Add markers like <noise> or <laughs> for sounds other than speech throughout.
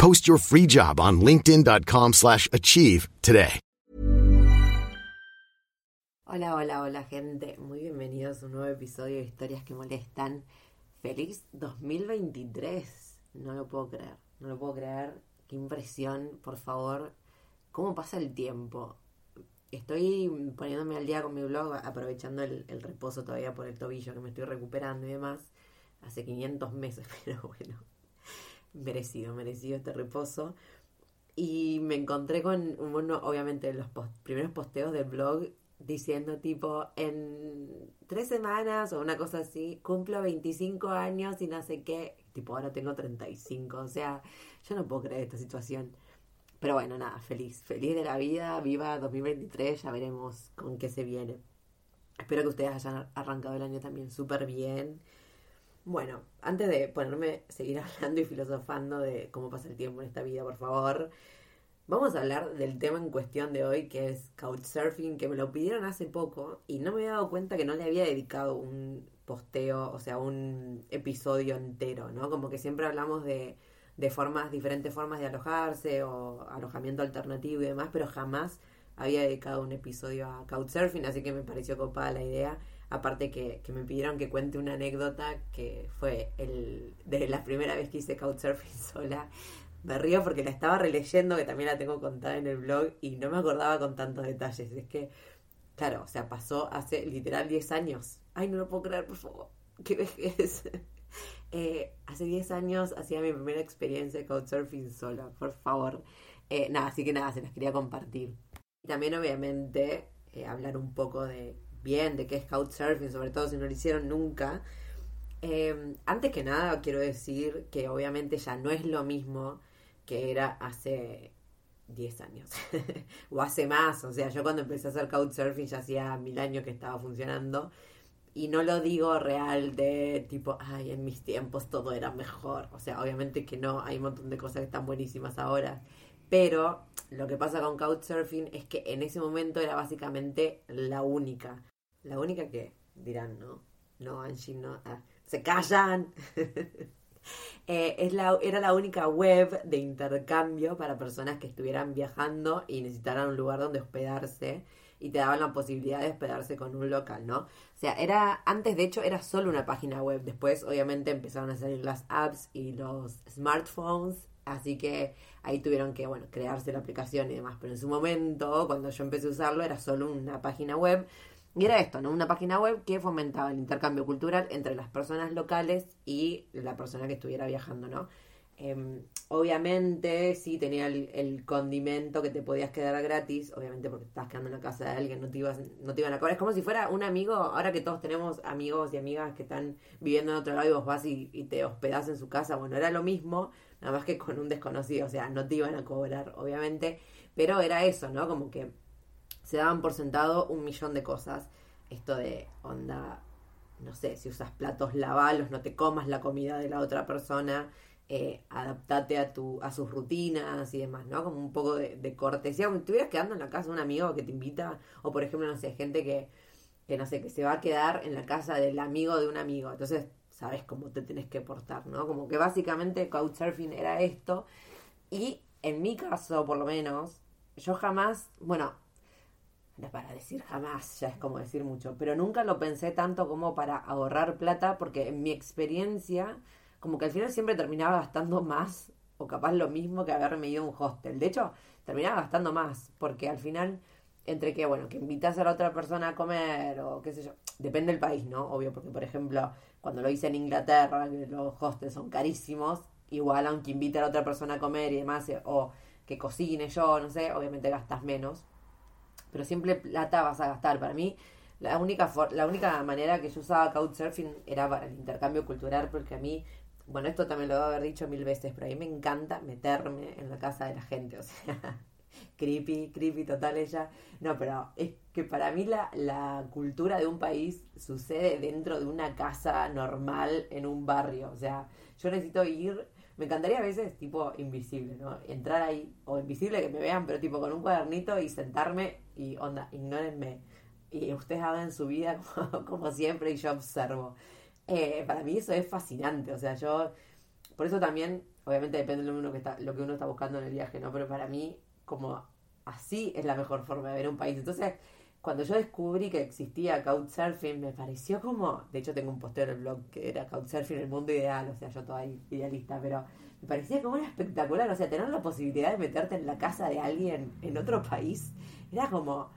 Post your free job on linkedin.com slash achieve today. Hola, hola, hola gente. Muy bienvenidos a un nuevo episodio de Historias que Molestan. Feliz 2023. No lo puedo creer. No lo puedo creer. Qué impresión, por favor. ¿Cómo pasa el tiempo? Estoy poniéndome al día con mi blog, aprovechando el, el reposo todavía por el tobillo que me estoy recuperando y demás. Hace 500 meses, <laughs> pero bueno, merecido, merecido este reposo. Y me encontré con uno, obviamente, los primeros posteos del blog diciendo tipo, en tres semanas o una cosa así, cumplo 25 años y no sé qué. Tipo, ahora tengo 35. O sea, yo no puedo creer esta situación. Pero bueno, nada, feliz. Feliz de la vida, viva 2023, ya veremos con qué se viene. Espero que ustedes hayan arrancado el año también súper bien. Bueno, antes de ponerme, seguir <laughs> hablando y filosofando de cómo pasa el tiempo en esta vida, por favor, vamos a hablar del tema en cuestión de hoy, que es Couchsurfing, que me lo pidieron hace poco y no me había dado cuenta que no le había dedicado un posteo, o sea, un episodio entero, ¿no? Como que siempre hablamos de, de formas, diferentes formas de alojarse o alojamiento alternativo y demás, pero jamás había dedicado un episodio a Couchsurfing, así que me pareció copada la idea. Aparte que, que, me pidieron que cuente una anécdota que fue el de la primera vez que hice Couchsurfing <laughs> sola. Me río porque la estaba releyendo, que también la tengo contada en el blog, y no me acordaba con tantos detalles. Es que, claro, o sea, pasó hace literal 10 años. Ay, no lo puedo creer, por favor. <laughs> Qué vejez. <laughs> eh, hace 10 años hacía mi primera experiencia de Couchsurfing sola, por favor. Eh, nada, así que nada, se las quería compartir. Y también, obviamente, eh, hablar un poco de bien de qué es Couchsurfing, sobre todo si no lo hicieron nunca. Eh, antes que nada, quiero decir que obviamente ya no es lo mismo que era hace 10 años <laughs> o hace más. O sea, yo cuando empecé a hacer Couchsurfing ya hacía mil años que estaba funcionando. Y no lo digo real de tipo, ay, en mis tiempos todo era mejor. O sea, obviamente que no, hay un montón de cosas que están buenísimas ahora. Pero lo que pasa con Couchsurfing es que en ese momento era básicamente la única. La única que dirán, ¿no? No, Angie, no. Ah, se callan. <laughs> eh, es la, era la única web de intercambio para personas que estuvieran viajando y necesitaran un lugar donde hospedarse y te daban la posibilidad de hospedarse con un local, ¿no? O sea, era, antes de hecho era solo una página web, después obviamente empezaron a salir las apps y los smartphones, así que ahí tuvieron que, bueno, crearse la aplicación y demás, pero en su momento, cuando yo empecé a usarlo, era solo una página web y era esto, ¿no? Una página web que fomentaba el intercambio cultural entre las personas locales y la persona que estuviera viajando, ¿no? Eh, obviamente, sí tenía el, el, condimento que te podías quedar gratis, obviamente porque estabas quedando en la casa de alguien, no te, ibas, no te iban a cobrar. Es como si fuera un amigo, ahora que todos tenemos amigos y amigas que están viviendo en otro lado y vos vas y, y te hospedás en su casa, bueno, era lo mismo, nada más que con un desconocido, o sea, no te iban a cobrar, obviamente, pero era eso, ¿no? Como que se daban por sentado un millón de cosas. Esto de onda, no sé, si usas platos, lavalos, no te comas la comida de la otra persona, eh, adaptate a, tu, a sus rutinas y demás, ¿no? Como un poco de, cortesía, como si estuvieras quedando en la casa de un amigo que te invita, o por ejemplo, no sé, gente que, que, no sé, que se va a quedar en la casa del amigo de un amigo. Entonces, sabes cómo te tenés que portar, ¿no? Como que básicamente Couchsurfing era esto. Y en mi caso, por lo menos, yo jamás, bueno, para decir jamás, ya es como decir mucho, pero nunca lo pensé tanto como para ahorrar plata, porque en mi experiencia, como que al final siempre terminaba gastando más o capaz lo mismo que haberme ido a un hostel. De hecho, terminaba gastando más, porque al final, entre que, bueno, que invitas a la otra persona a comer o qué sé yo, depende del país, ¿no? Obvio, porque por ejemplo, cuando lo hice en Inglaterra, los hostels son carísimos, igual aunque invite a la otra persona a comer y demás, eh, o que cocine yo, no sé, obviamente gastas menos. Pero siempre plata vas a gastar. Para mí, la única, la única manera que yo usaba Couchsurfing era para el intercambio cultural, porque a mí, bueno, esto también lo debo haber dicho mil veces, pero a mí me encanta meterme en la casa de la gente, o sea, <laughs> creepy, creepy total ella. No, pero es que para mí la, la cultura de un país sucede dentro de una casa normal en un barrio, o sea, yo necesito ir me encantaría a veces, tipo, invisible, ¿no? Entrar ahí, o invisible que me vean, pero tipo con un cuadernito y sentarme y, onda, ignórenme. Y ustedes hagan su vida <laughs> como, siempre y yo observo. Eh, para mí eso es fascinante, o sea, yo, por eso también, obviamente depende de lo, uno que está, lo que uno está buscando en el viaje, ¿no? Pero para mí, como así es la mejor forma de ver un país. Entonces, cuando yo descubrí que existía Couchsurfing, me pareció como, de hecho tengo un posteo en el blog que era Couchsurfing, el mundo ideal, o sea, yo toda idealista, pero me parecía como era espectacular, o sea, tener la posibilidad de meterte en la casa de alguien en otro país, era como,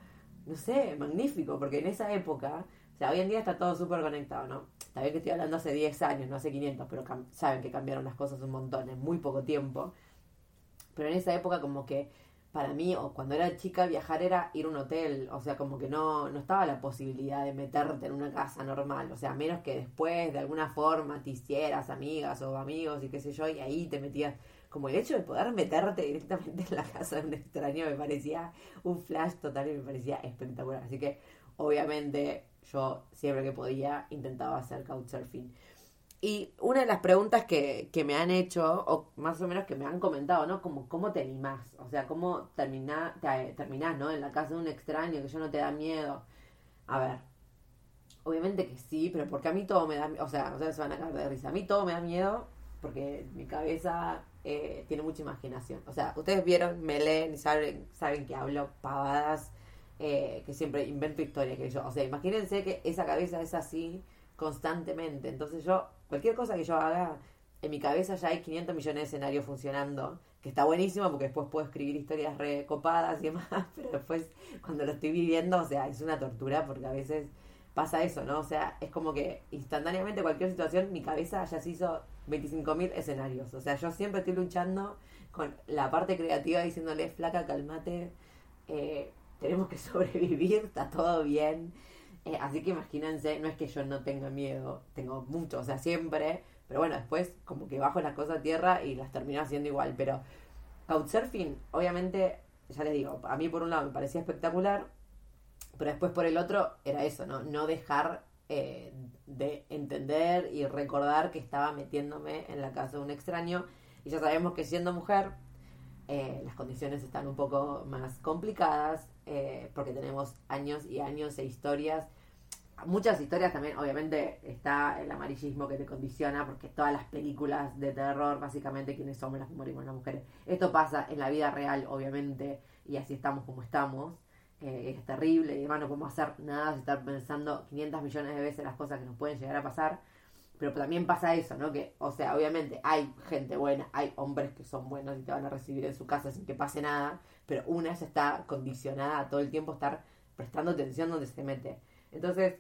no sé, magnífico, porque en esa época, o sea, hoy en día está todo súper conectado, ¿no? Está bien que estoy hablando hace 10 años, no hace 500, pero saben que cambiaron las cosas un montón en muy poco tiempo, pero en esa época como que para mí, o cuando era chica, viajar era ir a un hotel. O sea, como que no, no estaba la posibilidad de meterte en una casa normal. O sea, menos que después, de alguna forma, te hicieras amigas o amigos y qué sé yo, y ahí te metías. Como el hecho de poder meterte directamente en la casa de un extraño me parecía un flash total y me parecía espectacular. Así que, obviamente, yo siempre que podía intentaba hacer couchsurfing. Y una de las preguntas que, que, me han hecho, o más o menos que me han comentado, ¿no? Como, ¿cómo te animás? O sea, ¿cómo termina, te, terminás, ¿no? En la casa de un extraño, que yo no te da miedo. A ver, obviamente que sí, pero porque a mí todo me da O sea, ustedes se van a caer de risa. A mí todo me da miedo porque mi cabeza eh, tiene mucha imaginación. O sea, ustedes vieron, me leen y saben, saben que hablo pavadas, eh, que siempre invento historias que yo. O sea, imagínense que esa cabeza es así constantemente. Entonces yo cualquier cosa que yo haga, en mi cabeza ya hay 500 millones de escenarios funcionando, que está buenísimo porque después puedo escribir historias recopadas y demás, <laughs> pero después cuando lo estoy viviendo, o sea, es una tortura porque a veces pasa eso, ¿no? O sea, es como que instantáneamente cualquier situación, mi cabeza ya se hizo 25.000 escenarios. O sea, yo siempre estoy luchando con la parte creativa diciéndole, flaca, calmate, eh, tenemos que <laughs> sobrevivir, está todo bien. Eh, así que imagínense, no es que yo no tenga miedo, tengo mucho, o sea, siempre, pero bueno, después como que bajo las cosas a tierra y las termino haciendo igual. Pero Couchsurfing, obviamente, ya les digo, a mí por un lado me parecía espectacular, pero después por el otro era eso, ¿no? No dejar eh, de entender y recordar que estaba metiéndome en la casa de un extraño. Y ya sabemos que siendo mujer, eh, las condiciones están un poco más complicadas eh, porque tenemos años y años e historias. Muchas historias también, obviamente, está el amarillismo que te condiciona, porque todas las películas de terror, básicamente, quienes somos las que morimos las mujeres. Esto pasa en la vida real, obviamente, y así estamos como estamos. Eh, es terrible y además no podemos hacer nada estar pensando 500 millones de veces las cosas que nos pueden llegar a pasar. Pero también pasa eso, ¿no? Que, o sea, obviamente hay gente buena, hay hombres que son buenos y te van a recibir en su casa sin que pase nada, pero una ya está condicionada a todo el tiempo estar prestando atención donde se mete. Entonces,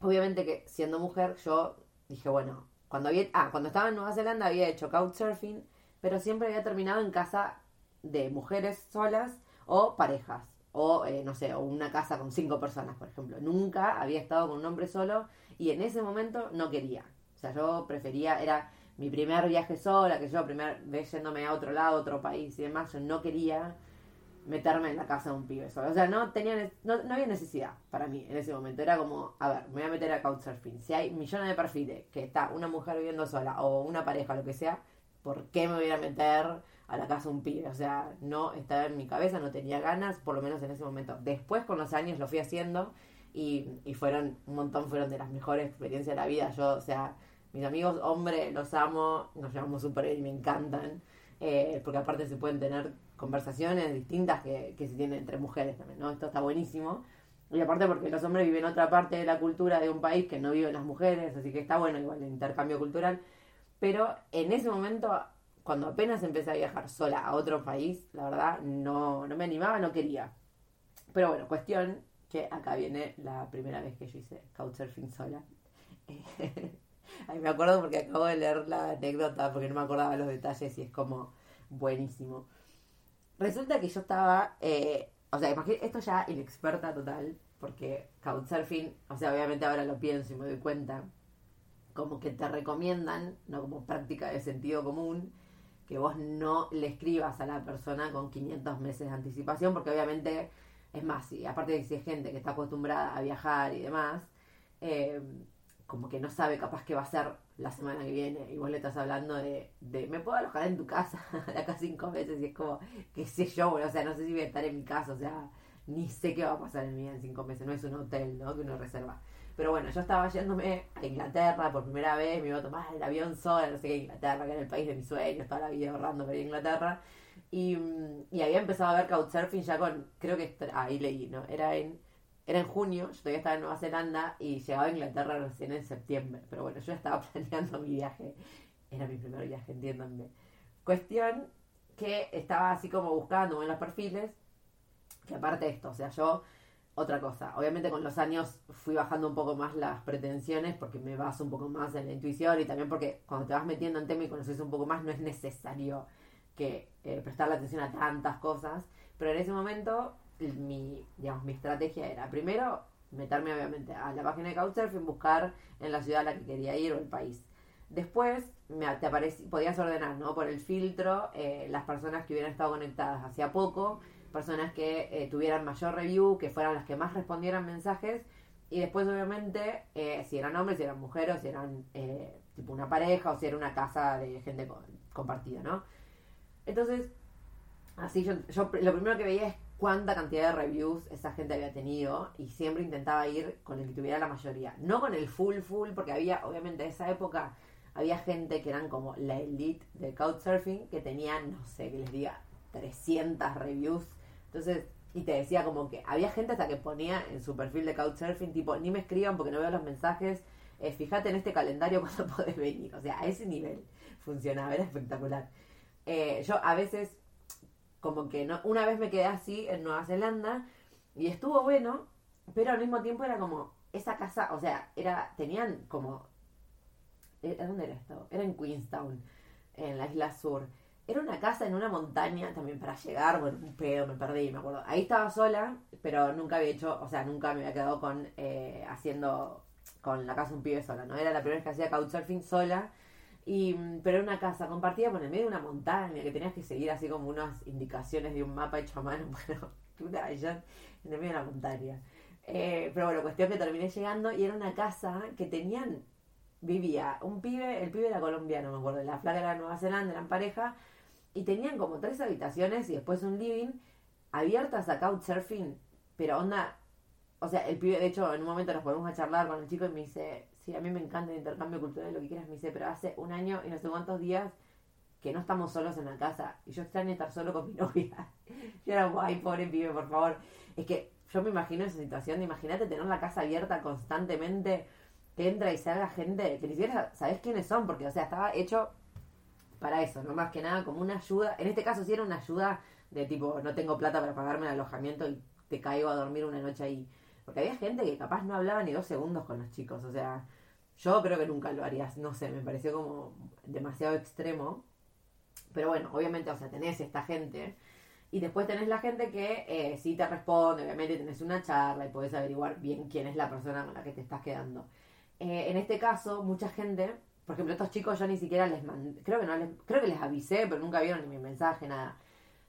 obviamente que siendo mujer, yo dije, bueno, cuando había, ah, cuando estaba en Nueva Zelanda había hecho couchsurfing, pero siempre había terminado en casa de mujeres solas o parejas, o eh, no sé, o una casa con cinco personas, por ejemplo. Nunca había estado con un hombre solo y en ese momento no quería. O sea, yo prefería, era mi primer viaje sola, que yo primer vez yéndome a otro lado, otro país y demás, yo no quería meterme en la casa de un pibe solo. O sea, no tenía no, no había necesidad para mí en ese momento. Era como, a ver, me voy a meter a Couchsurfing. Si hay millones de perfiles que está una mujer viviendo sola o una pareja, lo que sea, ¿por qué me voy a meter a la casa un pibe? O sea, no estaba en mi cabeza, no tenía ganas, por lo menos en ese momento. Después, con los años, lo fui haciendo y, y fueron, un montón fueron de las mejores experiencias de la vida. Yo, o sea, mis amigos, hombre, los amo, nos llevamos súper bien y me encantan. Eh, porque aparte se pueden tener conversaciones distintas que, que se tienen entre mujeres también, ¿no? Esto está buenísimo. Y aparte porque los hombres viven otra parte de la cultura de un país que no viven las mujeres, así que está bueno igual el intercambio cultural. Pero en ese momento cuando apenas empecé a viajar sola a otro país, la verdad, no, no me animaba, no quería. Pero bueno, cuestión que acá viene la primera vez que yo hice Couchsurfing sola. <laughs> Ay, me acuerdo porque acabo de leer la anécdota porque no me acordaba los detalles y es como buenísimo. Resulta que yo estaba, eh, o sea, esto ya inexperta total, porque Couchsurfing, o sea, obviamente ahora lo pienso y me doy cuenta, como que te recomiendan, no como práctica de sentido común, que vos no le escribas a la persona con 500 meses de anticipación, porque obviamente es más, y aparte de si es gente que está acostumbrada a viajar y demás, eh, como que no sabe capaz que va a ser la semana que viene y vos le estás hablando de, de me puedo alojar en tu casa <laughs> de acá cinco meses y es como, qué sé yo, o sea, no sé si voy a estar en mi casa, o sea, ni sé qué va a pasar en mi vida en cinco meses, no es un hotel, ¿no? Que uno reserva. Pero bueno, yo estaba yéndome a Inglaterra por primera vez, me iba a tomar el avión sola, no sé qué, Inglaterra, que era el país de mis sueños, toda la vida ahorrando para Inglaterra. Y, y había empezado a ver Couchsurfing ya con, creo que, ahí leí, ¿no? Era en era en junio, yo todavía estaba en Nueva Zelanda y llegaba a Inglaterra recién en septiembre. Pero bueno, yo estaba <laughs> planeando mi viaje. Era mi primer viaje, entiéndanme. Cuestión que estaba así como buscando en los perfiles. Que aparte de esto, o sea, yo, otra cosa. Obviamente con los años fui bajando un poco más las pretensiones porque me baso un poco más en la intuición y también porque cuando te vas metiendo en tema y conoces un poco más no es necesario que eh, prestarle atención a tantas cosas. Pero en ese momento mi, digamos, mi estrategia era, primero, meterme obviamente a la página de Couchsurfing, buscar en la ciudad a la que quería ir o el país. Después me, te podías ordenar ¿no? por el filtro eh, las personas que hubieran estado conectadas hacía poco, personas que eh, tuvieran mayor review, que fueran las que más respondieran mensajes, y después obviamente eh, si eran hombres, si eran mujeres, si eran tipo una pareja o si era una casa de gente compartida, ¿no? Entonces, así yo, yo lo primero que veía es cuánta cantidad de reviews esa gente había tenido y siempre intentaba ir con el que tuviera la mayoría. No con el full full, porque había, obviamente, en esa época había gente que eran como la elite del Couchsurfing que tenían, no sé, que les diga, 300 reviews. Entonces, y te decía como que había gente hasta que ponía en su perfil de Couchsurfing, tipo, ni me escriban porque no veo los mensajes, eh, fíjate en este calendario <laughs> cuando podés venir. O sea, a ese nivel funcionaba, era espectacular. Eh, yo a veces como que no, una vez me quedé así en Nueva Zelanda y estuvo bueno, pero al mismo tiempo era como esa casa, o sea, era tenían como eh, ¿dónde era esto? Era en Queenstown, en la isla sur. Era una casa en una montaña también para llegar, bueno, un pedo, me perdí, me acuerdo. Ahí estaba sola, pero nunca había hecho, o sea, nunca me había quedado con eh, haciendo con la casa un pibe sola, ¿no? Era la primera vez que hacía couchsurfing sola y, pero era una casa compartida por el medio de una montaña que tenías que seguir así como unas indicaciones de un mapa hecho a mano. <laughs> Bueno, una en el medio de la montaña. Eh, pero bueno, cuestión que terminé llegando y era una casa que tenían, vivía un pibe, el pibe era colombiano, me acuerdo, la flaca era de Nueva Zelanda, eran pareja, y tenían como tres habitaciones y después un living abiertas a couchsurfing, pero onda, o sea, el pibe, de hecho, en un momento nos ponemos a charlar con el chico y me dice, sí, a mí me encanta el intercambio cultural, lo que quieras, me dice, pero hace un año y no sé cuántos días que no estamos solos en la casa y yo extraño estar solo con mi <laughs> novia. yo era, ay, pobre pibe, por favor. Es que yo me imagino esa situación imagínate tener la casa abierta constantemente, que entra y salga gente que ni siquiera sabes quiénes son, porque, o sea, estaba hecho para eso, no más que nada como una ayuda. En este caso sí era una ayuda de tipo, no tengo plata para pagarme el alojamiento y te caigo a dormir una noche ahí. Porque había gente que capaz no hablaba ni dos segundos con los chicos. O sea, yo creo que nunca lo harías. No sé, me pareció como demasiado extremo. Pero bueno, obviamente, o sea, tenés esta gente. Y después tenés la gente que eh, sí te responde, obviamente tenés una charla y podés averiguar bien quién es la persona con la que te estás quedando. Eh, en este caso, mucha gente, por ejemplo, estos chicos yo ni siquiera les mandé, creo que no les, creo que les avisé, pero nunca vieron ni mi mensaje, nada.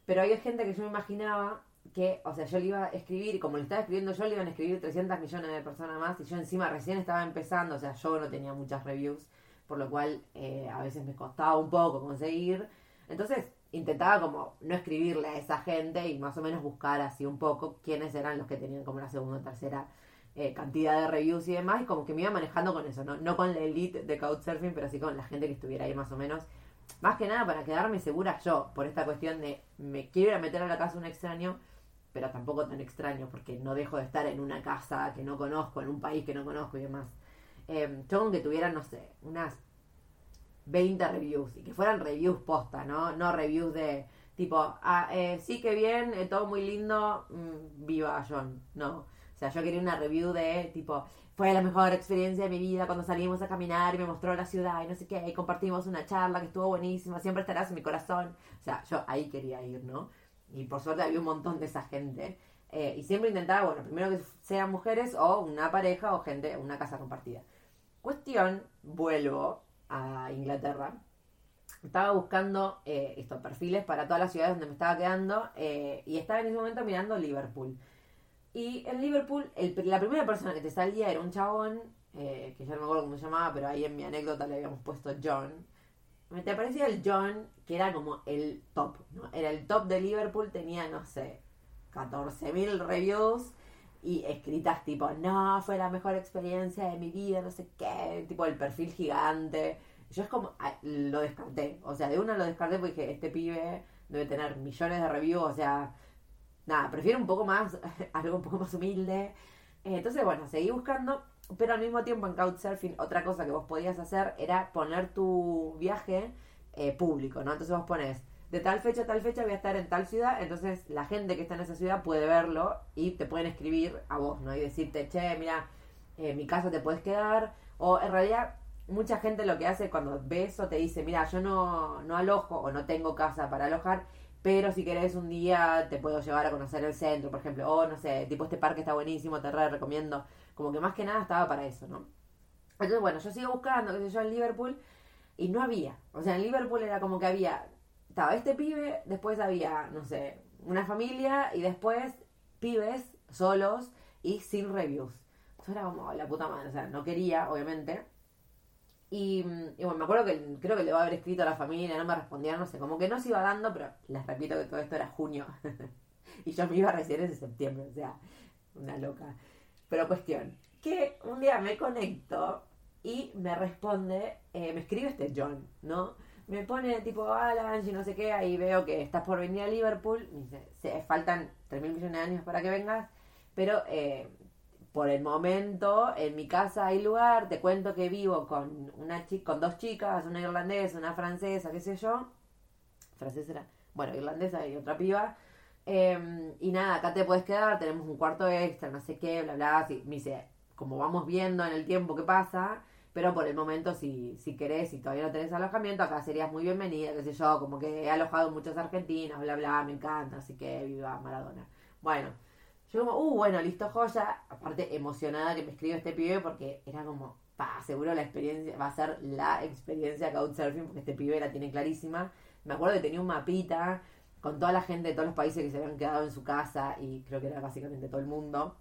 Pero hay gente que yo me imaginaba que, o sea, yo le iba a escribir, como le estaba escribiendo yo, le iban a escribir 300 millones de personas más, y yo encima recién estaba empezando, o sea, yo no tenía muchas reviews, por lo cual eh, a veces me costaba un poco conseguir. Entonces, intentaba como no escribirle a esa gente y más o menos buscar así un poco quiénes eran los que tenían como la segunda o tercera eh, cantidad de reviews y demás, y como que me iba manejando con eso, ¿no? No con la elite de Couchsurfing, pero sí con la gente que estuviera ahí más o menos. Más que nada para quedarme segura yo, por esta cuestión de me quiero ir a meter a la casa de un extraño, pero tampoco tan extraño porque no dejo de estar en una casa que no conozco, en un país que no conozco y demás. Eh, yo con que tuviera, no sé, unas 20 reviews y que fueran reviews posta, ¿no? No reviews de tipo, ah, eh, sí que bien, eh, todo muy lindo, mm, viva John. No. O sea, yo quería una review de tipo, fue la mejor experiencia de mi vida cuando salimos a caminar y me mostró la ciudad y no sé qué, y compartimos una charla que estuvo buenísima, siempre estarás en mi corazón. O sea, yo ahí quería ir, ¿no? Y por suerte había un montón de esa gente. Eh, y siempre intentaba, bueno, primero que sean mujeres o una pareja o gente, una casa compartida. Cuestión, vuelvo a Inglaterra. Estaba buscando eh, estos perfiles para todas las ciudades donde me estaba quedando eh, y estaba en ese momento mirando Liverpool. Y en Liverpool, la primera persona que te salía era un chabón, que ya no me acuerdo cómo se llamaba, pero ahí en mi anécdota le habíamos puesto John. Me te parecía el John, que era como el top, ¿no? Era el top de Liverpool, tenía, no sé, 14.000 reviews y escritas tipo, no, fue la mejor experiencia de mi vida, no sé qué, tipo el perfil gigante. Yo es como, lo descarté, o sea, de una lo descarté porque dije, este pibe debe tener millones de reviews, o sea, nada, prefiero un poco más, <laughs> algo un poco más humilde. Entonces, bueno, seguí buscando, pero al mismo tiempo en Couchsurfing, otra cosa que vos podías hacer era poner tu viaje eh, público, ¿no? Entonces vos pones de tal fecha a tal fecha voy a estar en tal ciudad, entonces la gente que está en esa ciudad puede verlo y te pueden escribir a vos, ¿no? Y decirte, che, mira, eh, mi casa te puedes quedar, o en realidad mucha gente lo que hace cuando ve eso te dice, mira, yo no, no alojo o no tengo casa para alojar, pero si querés un día te puedo llevar a conocer el centro, por ejemplo, o no sé, tipo este parque está buenísimo, te re recomiendo, como que más que nada estaba para eso, ¿no? Entonces, bueno, yo sigo buscando, qué sé yo, en Liverpool, y no había, o sea, en Liverpool era como que había estaba este pibe, después había, no sé, una familia y después pibes solos y sin reviews. Eso era como la puta madre, o sea, no quería, obviamente. Y, bueno, me acuerdo que creo que le iba a haber escrito a la familia, no me respondían, no sé, como que no se iba dando, pero les repito que todo esto era junio. <laughs> y yo me iba a recibir en septiembre, o sea, una loca. Pero cuestión, que un día me conecto y me responde, eh, me escribe este John, ¿no? me pone tipo, Alan, y no sé qué, ahí veo que estás por venir a Liverpool, me dice, faltan 3 mil millones de años para que vengas, pero eh, por el momento en mi casa hay lugar, te cuento que vivo con una chica, con dos chicas, una irlandesa, una francesa, qué sé yo, francesa era, bueno, irlandesa y otra piba, em, y nada, acá te puedes quedar, tenemos un cuarto extra, no sé qué, bla, bla, así, me dice, como vamos viendo en el tiempo que pasa, pero por el momento, si, si querés, si todavía no tenés alojamiento, acá serías muy bienvenida, qué sé yo, como que he alojado muchos argentinos, bla, bla, me encanta, así que viva Maradona. Bueno, yo como, uh, bueno, listo, joya. Aparte, emocionada que me escribió este pibe porque era como, pa, seguro la experiencia, va a ser la experiencia Couchsurfing porque este pibe la tiene clarísima. Me acuerdo que tenía un mapita con toda la gente de todos los países que se habían quedado en su casa y creo que era básicamente todo el mundo.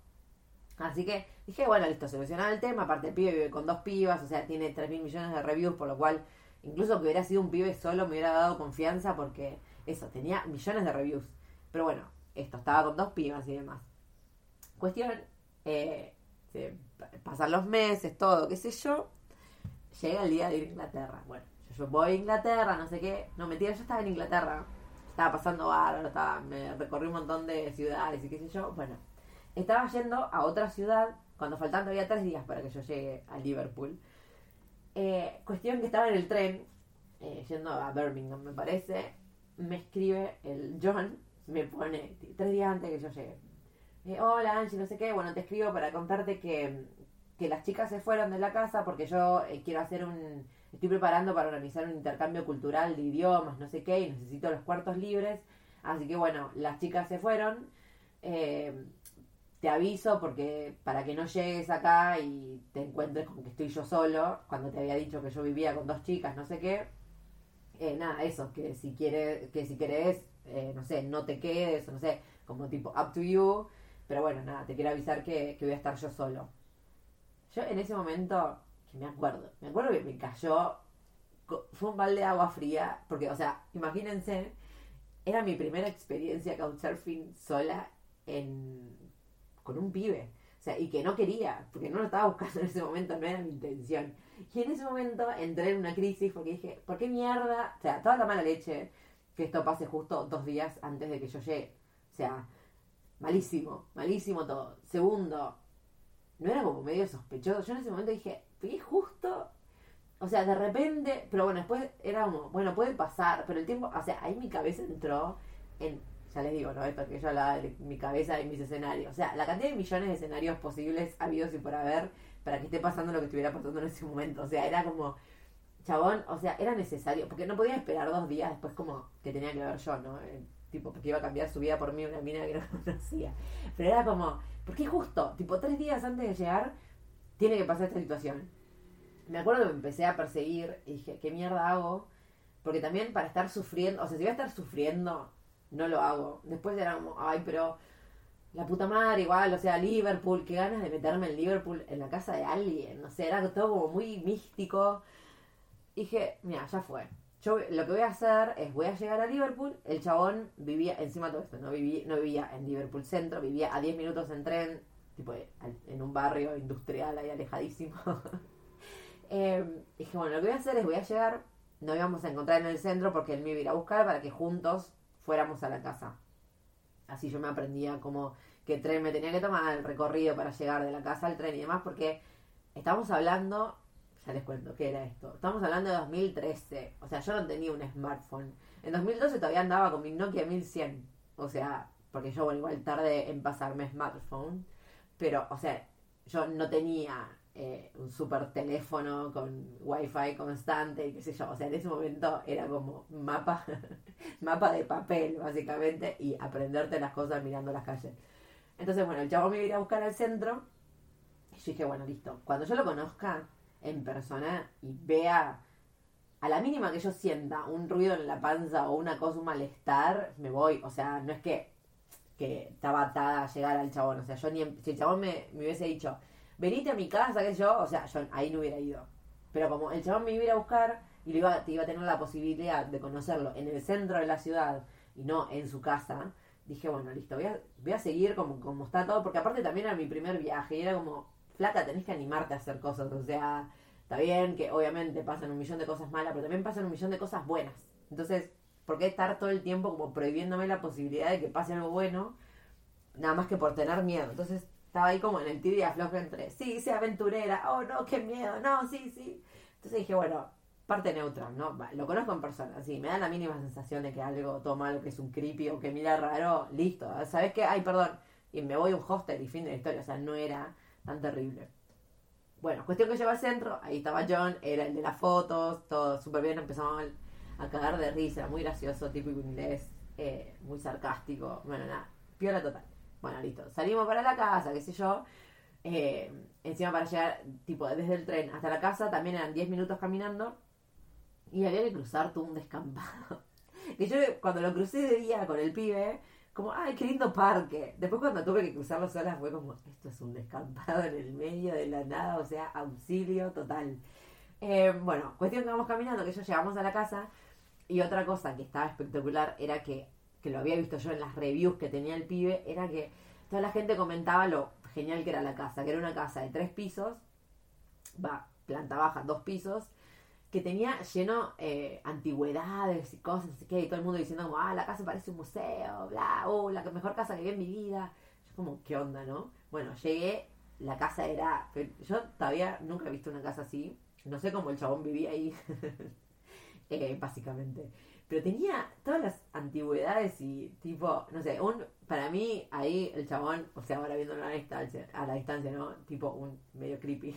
Así que dije, bueno, listo, solucionado el tema. Aparte, el pibe vive con dos pibas, o sea, tiene 3 mil millones de reviews, por lo cual, incluso que hubiera sido un pibe solo, me hubiera dado confianza porque eso, tenía millones de reviews. Pero bueno, esto, estaba con dos pibas y demás. Cuestión, eh, pasan los meses, todo, qué sé yo. Llega el día de ir a Inglaterra. Bueno, yo, voy a Inglaterra, no sé qué. No, mentira, yo estaba en Inglaterra. Estaba pasando bárbaro, estaba, me recorrí un montón de ciudades y qué sé yo. Bueno estaba yendo a otra ciudad cuando faltaban todavía tres días para que yo llegue a Liverpool. Eh, cuestión que estaba en el tren, eh, yendo a Birmingham, me parece. Me escribe el John, me pone tres días antes que yo llegue. Eh, Hola Angie, no sé qué. Bueno, te escribo para contarte que, que las chicas se fueron de la casa porque yo quiero hacer un. Estoy preparando para organizar un intercambio cultural de idiomas, no sé qué, y necesito los cuartos libres. Así que bueno, las chicas se fueron. Eh, te aviso porque para que no llegues acá y te encuentres con que estoy yo solo, cuando te había dicho que yo vivía con dos chicas, no sé qué. Eh, nada, eso, que si quieres, que si querés, eh, no sé, no te quedes, no sé, como tipo up to you. Pero bueno, nada, te quiero avisar que, que voy a estar yo solo. Yo en ese momento, que me acuerdo, me acuerdo que me cayó, fue un balde de agua fría, porque, o sea, imagínense, era mi primera experiencia couchsurfing sola en con un pibe. O sea, y que no quería, porque no lo estaba buscando en ese momento, no era mi intención. Y en ese momento entré en una crisis porque dije, ¿por qué mierda? O sea, toda la mala leche que esto pase justo dos días antes de que yo llegue. O sea, malísimo, malísimo todo. Segundo, no era como medio sospechoso. Yo en ese momento dije, fui justo o sea, de repente, pero bueno, después era como, bueno, puede pasar, pero el tiempo, o sea, ahí mi cabeza entró en, ya les digo, ¿no? Esto que yo hablaba de mi cabeza y mis escenarios. O sea, la cantidad de millones de escenarios posibles habidos y por haber para que esté pasando lo que estuviera pasando en ese momento. O sea, era como, chabón, o sea, era necesario, porque no podía esperar dos días después como que tenía que ver yo, ¿no? Tipo, porque iba a cambiar su vida por mí una mina que no <laughs> conocía. Pero era como, porque justo, tipo, tres días antes de llegar, tiene que pasar esta situación me acuerdo que me empecé a perseguir y dije, ¿qué mierda hago? Porque también para estar sufriendo, o sea, si voy a estar sufriendo, no lo hago. Después era como, ay, pero la puta madre, igual, o sea, Liverpool, qué ganas de meterme en Liverpool en la casa de alguien, no sé, era todo como muy místico. dije, mira, ya fue. Yo lo que voy a hacer es, voy a llegar a Liverpool, el chabón vivía, encima de todo esto, no vivía, no vivía en Liverpool Centro, vivía a 10 minutos en tren, tipo en un barrio industrial ahí alejadísimo. <laughs> Eh, dije, bueno, lo que voy a hacer es voy a llegar, nos íbamos a encontrar en el centro porque él me iba a ir a buscar para que juntos fuéramos a la casa. Así yo me aprendía como qué tren me tenía que tomar, el recorrido para llegar de la casa al tren y demás, porque estamos hablando, ya les cuento qué era esto, estamos hablando de 2013, o sea, yo no tenía un smartphone. En 2012 todavía andaba con mi Nokia 1100, o sea, porque yo, bueno, igual tarde en pasarme smartphone, pero, o sea, yo no tenía eh, un super teléfono con wifi constante y qué sé yo. O sea, en ese momento era como mapa, <laughs> mapa de papel, básicamente, y aprenderte las cosas mirando las calles. Entonces, bueno, el chavo me iba a buscar al centro. Y yo dije, bueno, listo. Cuando yo lo conozca en persona y vea a la mínima que yo sienta un ruido en la panza o una cosa, un malestar, me voy. O sea, no es que, que estaba atada a llegar al chabón. O sea, yo ni. Si el chabón me, me hubiese dicho, venite a mi casa, sé yo, o sea, yo ahí no hubiera ido. Pero como el chabón me iba a buscar y lo iba, te iba a tener la posibilidad de conocerlo en el centro de la ciudad y no en su casa, dije, bueno, listo, voy a, voy a seguir como, como está todo, porque aparte también era mi primer viaje y era como, flaca, tenés que animarte a hacer cosas, o sea, está bien que obviamente pasan un millón de cosas malas, pero también pasan un millón de cosas buenas. Entonces, ¿por qué estar todo el tiempo como prohibiéndome la posibilidad de que pase algo bueno? Nada más que por tener miedo. Entonces, estaba ahí como en el tiro y entre, sí, sea aventurera, oh no, qué miedo, no, sí, sí. Entonces dije, bueno, parte neutral, ¿no? lo conozco en persona, sí, me da la mínima sensación de que algo toma algo que es un creepy o que mira raro, listo, ¿sabes qué? Ay, perdón, y me voy a un hostel y fin de la historia, o sea, no era tan terrible. Bueno, cuestión que lleva al centro, ahí estaba John, era el de las fotos, todo súper bien, empezamos a cagar de risa, muy gracioso, típico inglés, eh, muy sarcástico, bueno, nada, piola total. Bueno, listo. Salimos para la casa, qué sé yo. Eh, encima para llegar, tipo, desde el tren hasta la casa también eran 10 minutos caminando. Y había que cruzar todo un descampado. <laughs> que yo cuando lo crucé de día con el pibe, como, ay, qué lindo parque. Después cuando tuve que cruzarlo sola fue como, esto es un descampado en el medio de la nada, o sea, auxilio total. Eh, bueno, cuestión que vamos caminando, que ya llegamos a la casa. Y otra cosa que estaba espectacular era que que lo había visto yo en las reviews que tenía el pibe, era que toda la gente comentaba lo genial que era la casa, que era una casa de tres pisos, va, planta baja, dos pisos, que tenía lleno eh, antigüedades y cosas, así que y todo el mundo diciendo como, ah, la casa parece un museo, bla, oh, la mejor casa que vi en mi vida. Yo como, ¿qué onda, no? Bueno, llegué, la casa era, yo todavía nunca he visto una casa así, no sé cómo el chabón vivía ahí, <laughs> eh, básicamente. Pero tenía todas las antigüedades y tipo, no sé, un para mí ahí el chabón, o sea, ahora viéndolo a la distancia, a la distancia, ¿no? Tipo un medio creepy.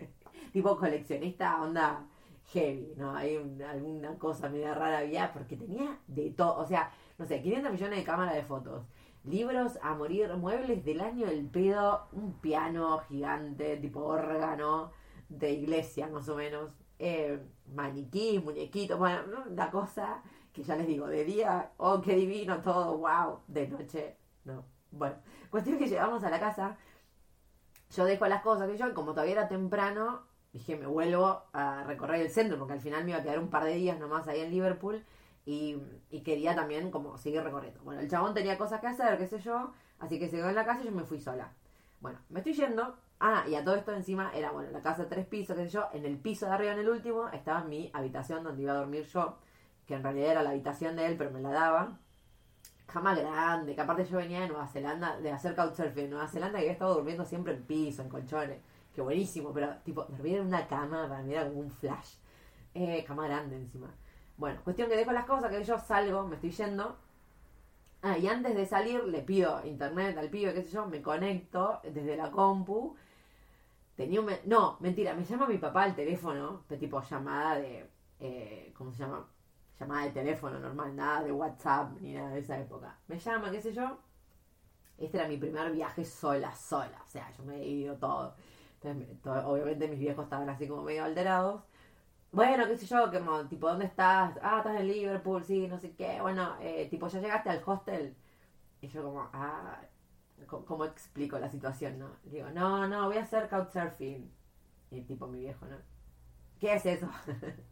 <laughs> tipo coleccionista onda heavy, ¿no? Hay alguna cosa media rara había porque tenía de todo, o sea, no sé, 500 millones de cámaras de fotos, libros a morir, muebles del año del pedo, un piano gigante, tipo órgano de iglesia más o menos, eh, maniquí, muñequitos, bueno, la cosa que ya les digo, de día, oh, qué divino todo, wow, de noche, no. Bueno, cuestión que llegamos a la casa, yo dejo las cosas que yo, como todavía era temprano, dije, me vuelvo a recorrer el centro, porque al final me iba a quedar un par de días nomás ahí en Liverpool, y, quería también como seguir recorriendo. Bueno, el chabón tenía cosas que hacer, qué sé yo, así que se quedó en la casa y yo me fui sola. Bueno, me estoy yendo, Ah, y a todo esto encima era, bueno, la casa de tres pisos, qué sé yo. En el piso de arriba, en el último, estaba mi habitación donde iba a dormir yo, que en realidad era la habitación de él, pero me la daba. Cama grande, que aparte yo venía de Nueva Zelanda, de hacer couchsurfing en Nueva Zelanda, y había estado durmiendo siempre en piso, en colchones. Que buenísimo, pero tipo, dormir en una cama para mí era como un flash. Eh, cama grande encima. Bueno, cuestión que dejo las cosas, que yo salgo, me estoy yendo. Ah, y antes de salir le pido internet al pibe, qué sé yo, me conecto desde la compu. Tenía un... No, mentira, me llama mi papá al teléfono, tipo llamada de... Eh, ¿Cómo se llama? Llamada de teléfono normal, nada de WhatsApp ni nada de esa época. Me llama, qué sé yo. Este era mi primer viaje sola, sola. O sea, yo me he ido todo. Entonces, obviamente mis viejos estaban así como medio alterados. Bueno, qué sé yo, como, tipo, ¿dónde estás? Ah, estás en Liverpool, sí, no sé qué. Bueno, eh, tipo, ya llegaste al hostel. Y yo como, ah, ¿cómo explico la situación, no? Digo, no, no, voy a hacer couchsurfing. Y tipo, mi viejo, ¿no? ¿Qué es eso? <laughs>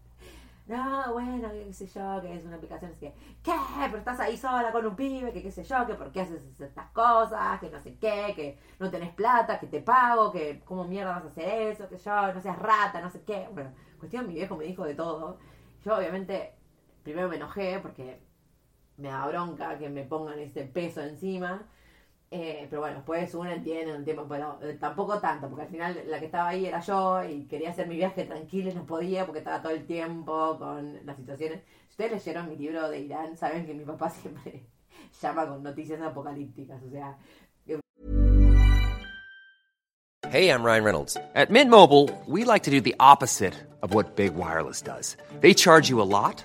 no, bueno, qué sé yo, que es una aplicación, es que, ¿qué? Pero estás ahí sola con un pibe, que qué sé yo, que por qué haces estas cosas, que no sé qué, que no tenés plata, que te pago, que cómo mierda vas a hacer eso, que yo, no seas rata, no sé qué. Bueno, cuestión, mi viejo me dijo de todo. Yo obviamente primero me enojé porque me da bronca que me pongan ese peso encima. Eh, pero bueno, después uno entiende un tiempo, pero eh, tampoco tanto, porque al final la que estaba ahí era yo y quería hacer mi viaje tranquilo y no podía porque estaba todo el tiempo con las situaciones. Si ustedes leyeron mi libro de Irán, saben que mi papá <laughs> siempre llama con noticias apocalípticas, o sea... Hey, I'm Ryan Reynolds. At Mint Mobile, we like to do the opposite of what Big Wireless does. They charge you a lot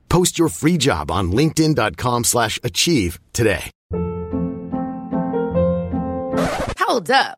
Post your free job on linkedin.com slash achieve today. Hold up.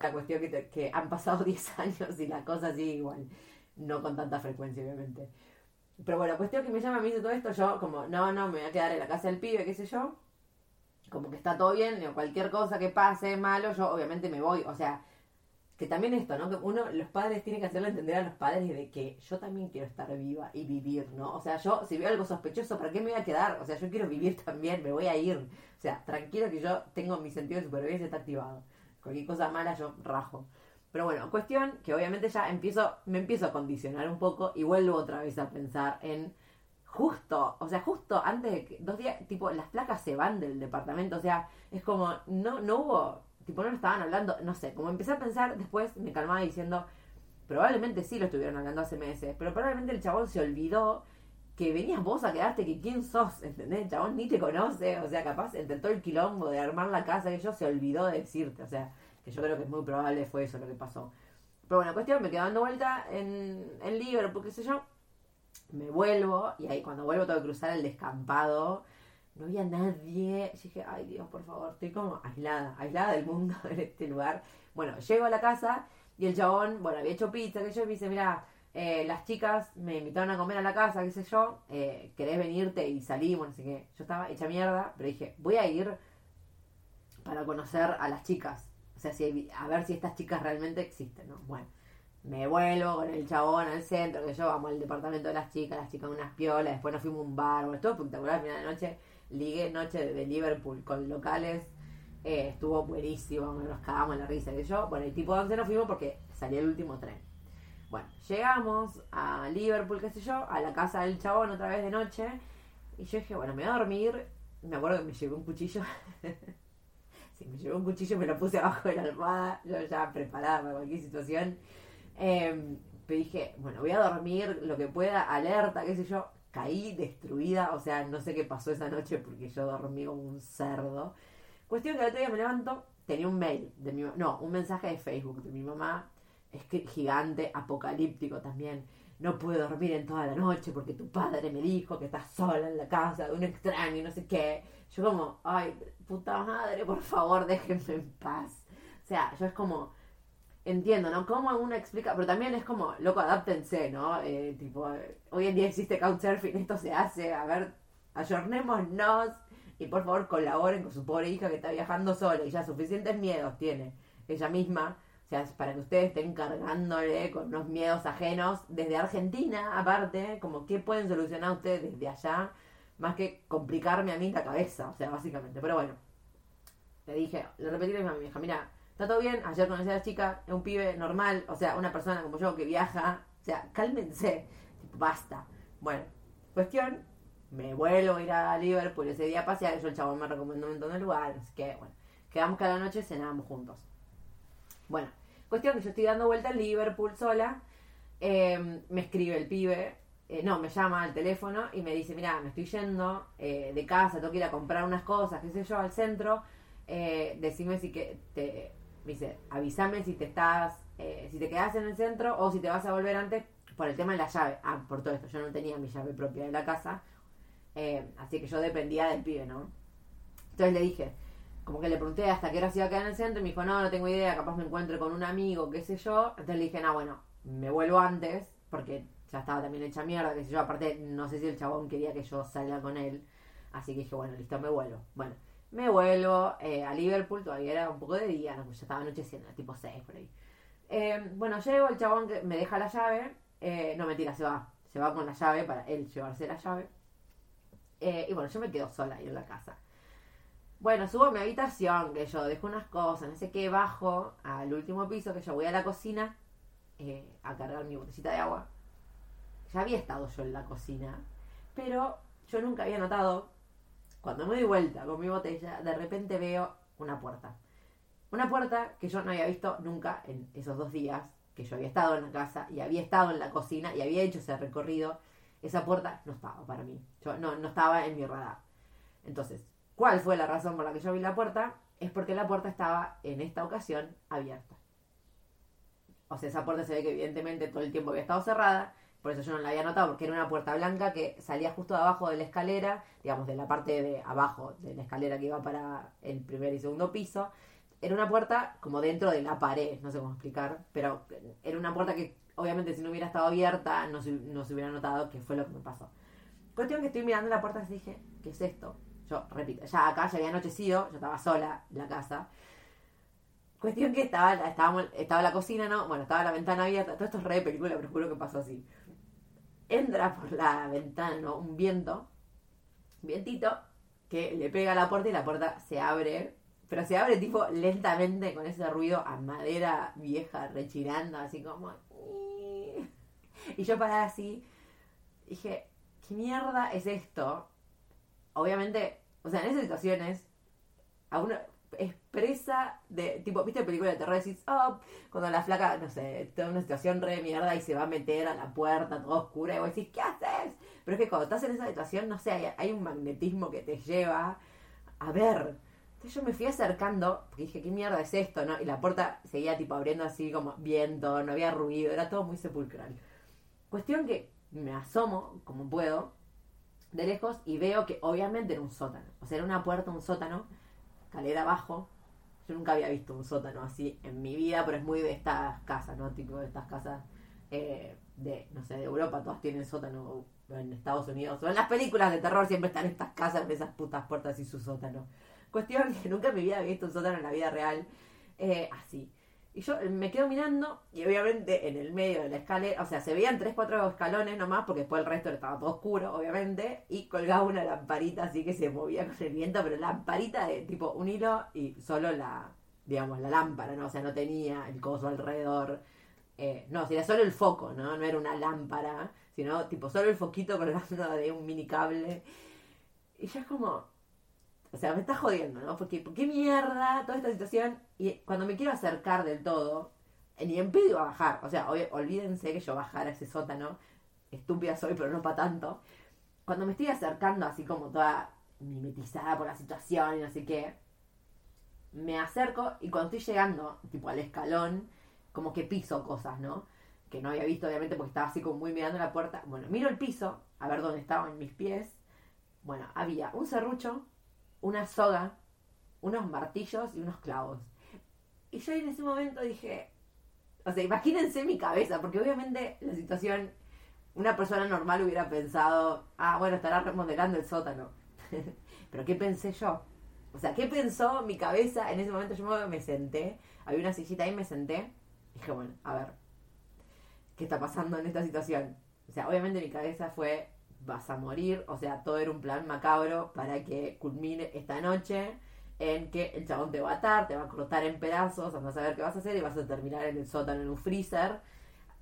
La cuestión que, te, que han pasado <laughs> 10 años y la cosa sigue igual. No con tanta frecuencia, obviamente. Pero bueno, cuestión que me llama mí de todo esto, yo como, no, no, me voy a quedar en la casa del pibe, qué sé yo. Como que está todo bien, o cualquier cosa que pase malo, yo obviamente me voy. O sea, que también esto, ¿no? Que uno, los padres tienen que hacerle entender a los padres de que yo también quiero estar viva y vivir, ¿no? O sea, yo, si veo algo sospechoso, ¿para qué me voy a quedar? O sea, yo quiero vivir <laughs> también, me voy a ir. O sea, tranquilo que yo tengo mi sentido de supervivencia está activado. Cualquier cosa mala yo rajo. Pero bueno, cuestión que obviamente ya empiezo, me empiezo a condicionar un poco y vuelvo otra vez a pensar en justo, o sea, justo antes de que, dos días, tipo, las placas se van del departamento, o sea, es como, no, no hubo, tipo, no lo estaban hablando, no sé, como empecé a pensar, después me calmaba diciendo, probablemente sí lo estuvieron hablando hace meses, pero probablemente el chabón se olvidó que venías vos a quedarte, que quién sos, ¿entendés? El chabón ni te conoce, o sea, capaz, entre el quilombo de armar la casa, que ellos se olvidó de decirte, o sea, que yo creo que es muy probable fue eso lo que pasó. Pero bueno, cuestión, me quedo dando vuelta en, en Liverpool, qué sé yo, me vuelvo, y ahí cuando vuelvo tengo que cruzar el descampado, no había nadie, y dije, ay Dios, por favor, estoy como aislada, aislada del mundo <laughs> en este lugar. Bueno, llego a la casa, y el chabón, bueno, había hecho pizza, que yo me dice, mira, eh, las chicas me invitaron a comer a la casa, qué sé yo, eh, querés venirte y salimos, así que yo estaba hecha mierda, pero dije, voy a ir para conocer a las chicas, o sea, si, a ver si estas chicas realmente existen, ¿no? Bueno, me vuelvo con el chabón al centro, que yo vamos al departamento de las chicas, las chicas unas piolas, después nos fuimos a un bar, bueno, estuvo espectacular, al final de noche, ligue noche de Liverpool con locales, eh, estuvo buenísimo, nos cagamos en la risa, que yo, bueno, el tipo 11 nos fuimos porque salía el último tren. Bueno, llegamos a Liverpool, qué sé yo, a la casa del chabón otra vez de noche. Y yo dije, bueno, me voy a dormir. Me acuerdo que me llevé un cuchillo. <laughs> sí, me llevé un cuchillo me lo puse abajo de la almohada. Yo ya preparada para cualquier situación. Eh, pero dije, bueno, voy a dormir lo que pueda, alerta, qué sé yo. Caí destruida, o sea, no sé qué pasó esa noche porque yo dormí como un cerdo. Cuestión que el otro día me levanto, tenía un mail de mi no, un mensaje de Facebook de mi mamá es que gigante, apocalíptico también. No puedo dormir en toda la noche porque tu padre me dijo que estás sola en la casa de un extraño y no sé qué. Yo como, ay, puta madre, por favor, déjenme en paz. O sea, yo es como, entiendo, ¿no? ¿Cómo uno explica? Pero también es como, loco, adáptense, ¿no? Eh, tipo, hoy en día existe Couchsurfing, esto se hace, a ver, ayornémonos y por favor colaboren con su pobre hija que está viajando sola y ya suficientes miedos tiene ella misma o sea, para que ustedes estén cargándole con unos miedos ajenos desde Argentina, aparte, como qué pueden solucionar ustedes desde allá, más que complicarme a mí la cabeza, o sea, básicamente. Pero bueno, le dije, le repetí a mi hija, mira, está todo bien, ayer conocí a la chica, es un pibe normal, o sea, una persona como yo que viaja, o sea, cálmense, tipo, basta. Bueno, cuestión, me vuelvo a ir a Liverpool ese día a pasear, yo el chabón me recomendó un montón de lugares, que bueno, quedamos cada noche, cenábamos juntos. Bueno, cuestión que yo estoy dando vuelta en Liverpool sola. Em, me escribe el pibe, eh, no, me llama al teléfono y me dice, mira, me estoy yendo eh, de casa, tengo que ir a comprar unas cosas, qué sé yo, al centro. Eh, decime si que te, me dice, avísame si te estás, si te quedas en el centro o si te vas a volver antes por el tema de la llave. Ah, por todo esto, yo no tenía mi llave propia de la casa, así que yo dependía del pibe, ¿no? Entonces le dije, como que le pregunté hasta qué hora se iba a quedar en el centro y me dijo, no, no tengo idea, capaz me encuentre con un amigo, qué sé yo. Entonces le dije, no, bueno, me vuelvo antes, porque ya estaba también hecha mierda, qué sé yo. Aparte, no sé si el chabón quería que yo salga con él. Así que dije, bueno, listo, me vuelvo. Bueno, me vuelvo eh, a Liverpool, todavía era un poco de día, no, ya estaba anocheciendo, tipo 6 por ahí. Eh, bueno, llego, el chabón que me deja la llave, eh, no mentira, se va, se va con la llave para él llevarse la llave. y bueno, yo me quedo sola ahí en la casa. Bueno, subo a mi habitación, que yo dejo unas cosas, no sé qué, bajo al último piso, que yo voy a la cocina eh, a cargar mi botellita de agua. Ya había estado yo en la cocina, pero yo nunca había notado, cuando me doy vuelta con mi botella, de repente veo una puerta. Una puerta que yo no había visto nunca en esos dos días que yo había estado en la casa y había estado en la cocina y había hecho ese recorrido. Esa puerta no estaba para mí. Yo no, no estaba en mi radar. Entonces, ¿Cuál fue la razón por la que yo vi la puerta? Es porque la puerta estaba en esta ocasión abierta. O sea, esa puerta se ve que evidentemente todo el tiempo había estado cerrada, por eso yo no la había notado, porque era una puerta blanca que salía justo de abajo de la escalera, digamos, de la parte de abajo de la escalera que iba para el primer y segundo piso. Era una puerta como dentro de la pared, no sé cómo explicar, pero era una puerta que obviamente si no hubiera estado abierta no se, no se hubiera notado que fue lo que me pasó. Cuestión que estoy mirando la puerta y dije, ¿qué es esto? Yo repito, ya acá ya había anochecido, yo estaba sola en la casa. Cuestión que estaba, estaba, estaba la cocina, ¿no? Bueno, estaba la ventana abierta. Todo esto es re de película, pero juro que pasó así. Entra por la ventana. Un viento, un vientito, que le pega a la puerta y la puerta se abre. Pero se abre tipo lentamente con ese ruido a madera vieja rechinando, así como... Y yo parada así, dije, ¿qué mierda es esto? Obviamente, o sea, en esas situaciones, a uno expresa de, tipo, ¿viste película de terror? Decís, oh, cuando la flaca, no sé, está en una situación re mierda y se va a meter a la puerta toda oscura y vos decís, ¿qué haces? Pero es que cuando estás en esa situación, no sé, hay, hay un magnetismo que te lleva a ver. Entonces yo me fui acercando, porque dije, ¿qué mierda es esto? ¿no? Y la puerta seguía tipo abriendo así como viento, no había ruido, era todo muy sepulcral. Cuestión que me asomo como puedo de lejos y veo que obviamente era un sótano. O sea, era una puerta, un sótano, escalera abajo. Yo nunca había visto un sótano así en mi vida, pero es muy de estas casas, ¿no? Tipo de estas casas eh, de, no sé, de Europa, todas tienen sótano, en Estados Unidos, o en las películas de terror siempre están estas casas con esas putas puertas y su sótano. Cuestión <laughs> que nunca en mi vida había visto un sótano en la vida real eh, así. Y yo me quedo mirando y obviamente en el medio de la escalera, o sea, se veían tres, cuatro escalones nomás, porque después el resto estaba todo oscuro, obviamente, y colgaba una lamparita así que se movía con el viento, pero lamparita de tipo un hilo y solo la, digamos, la lámpara, ¿no? O sea, no tenía el coso alrededor. Eh, no, sería solo el foco, ¿no? No era una lámpara, sino tipo solo el foquito colgando de un mini cable. Y ya es como, o sea, me está jodiendo, ¿no? Porque, ¿por qué mierda toda esta situación? Y cuando me quiero acercar del todo, ni en pedo a bajar. O sea, olvídense que yo bajara ese sótano. Estúpida soy, pero no para tanto. Cuando me estoy acercando así como toda mimetizada por la situación y no sé qué, me acerco y cuando estoy llegando, tipo al escalón, como que piso cosas, ¿no? Que no había visto, obviamente, porque estaba así como muy mirando la puerta. Bueno, miro el piso, a ver dónde estaban mis pies. Bueno, había un serrucho una soga, unos martillos y unos clavos. Y yo en ese momento dije, o sea, imagínense mi cabeza, porque obviamente la situación, una persona normal hubiera pensado, ah, bueno, estará remodelando el sótano. <laughs> Pero ¿qué pensé yo? O sea, ¿qué pensó mi cabeza en ese momento? Yo me senté, había una sillita ahí, me senté, y dije, bueno, a ver, ¿qué está pasando en esta situación? O sea, obviamente mi cabeza fue, vas a morir, o sea, todo era un plan macabro para que culmine esta noche en que el chabón te va a atar, te va a cortar en pedazos, vas a saber qué vas a hacer y vas a terminar en el sótano en un freezer.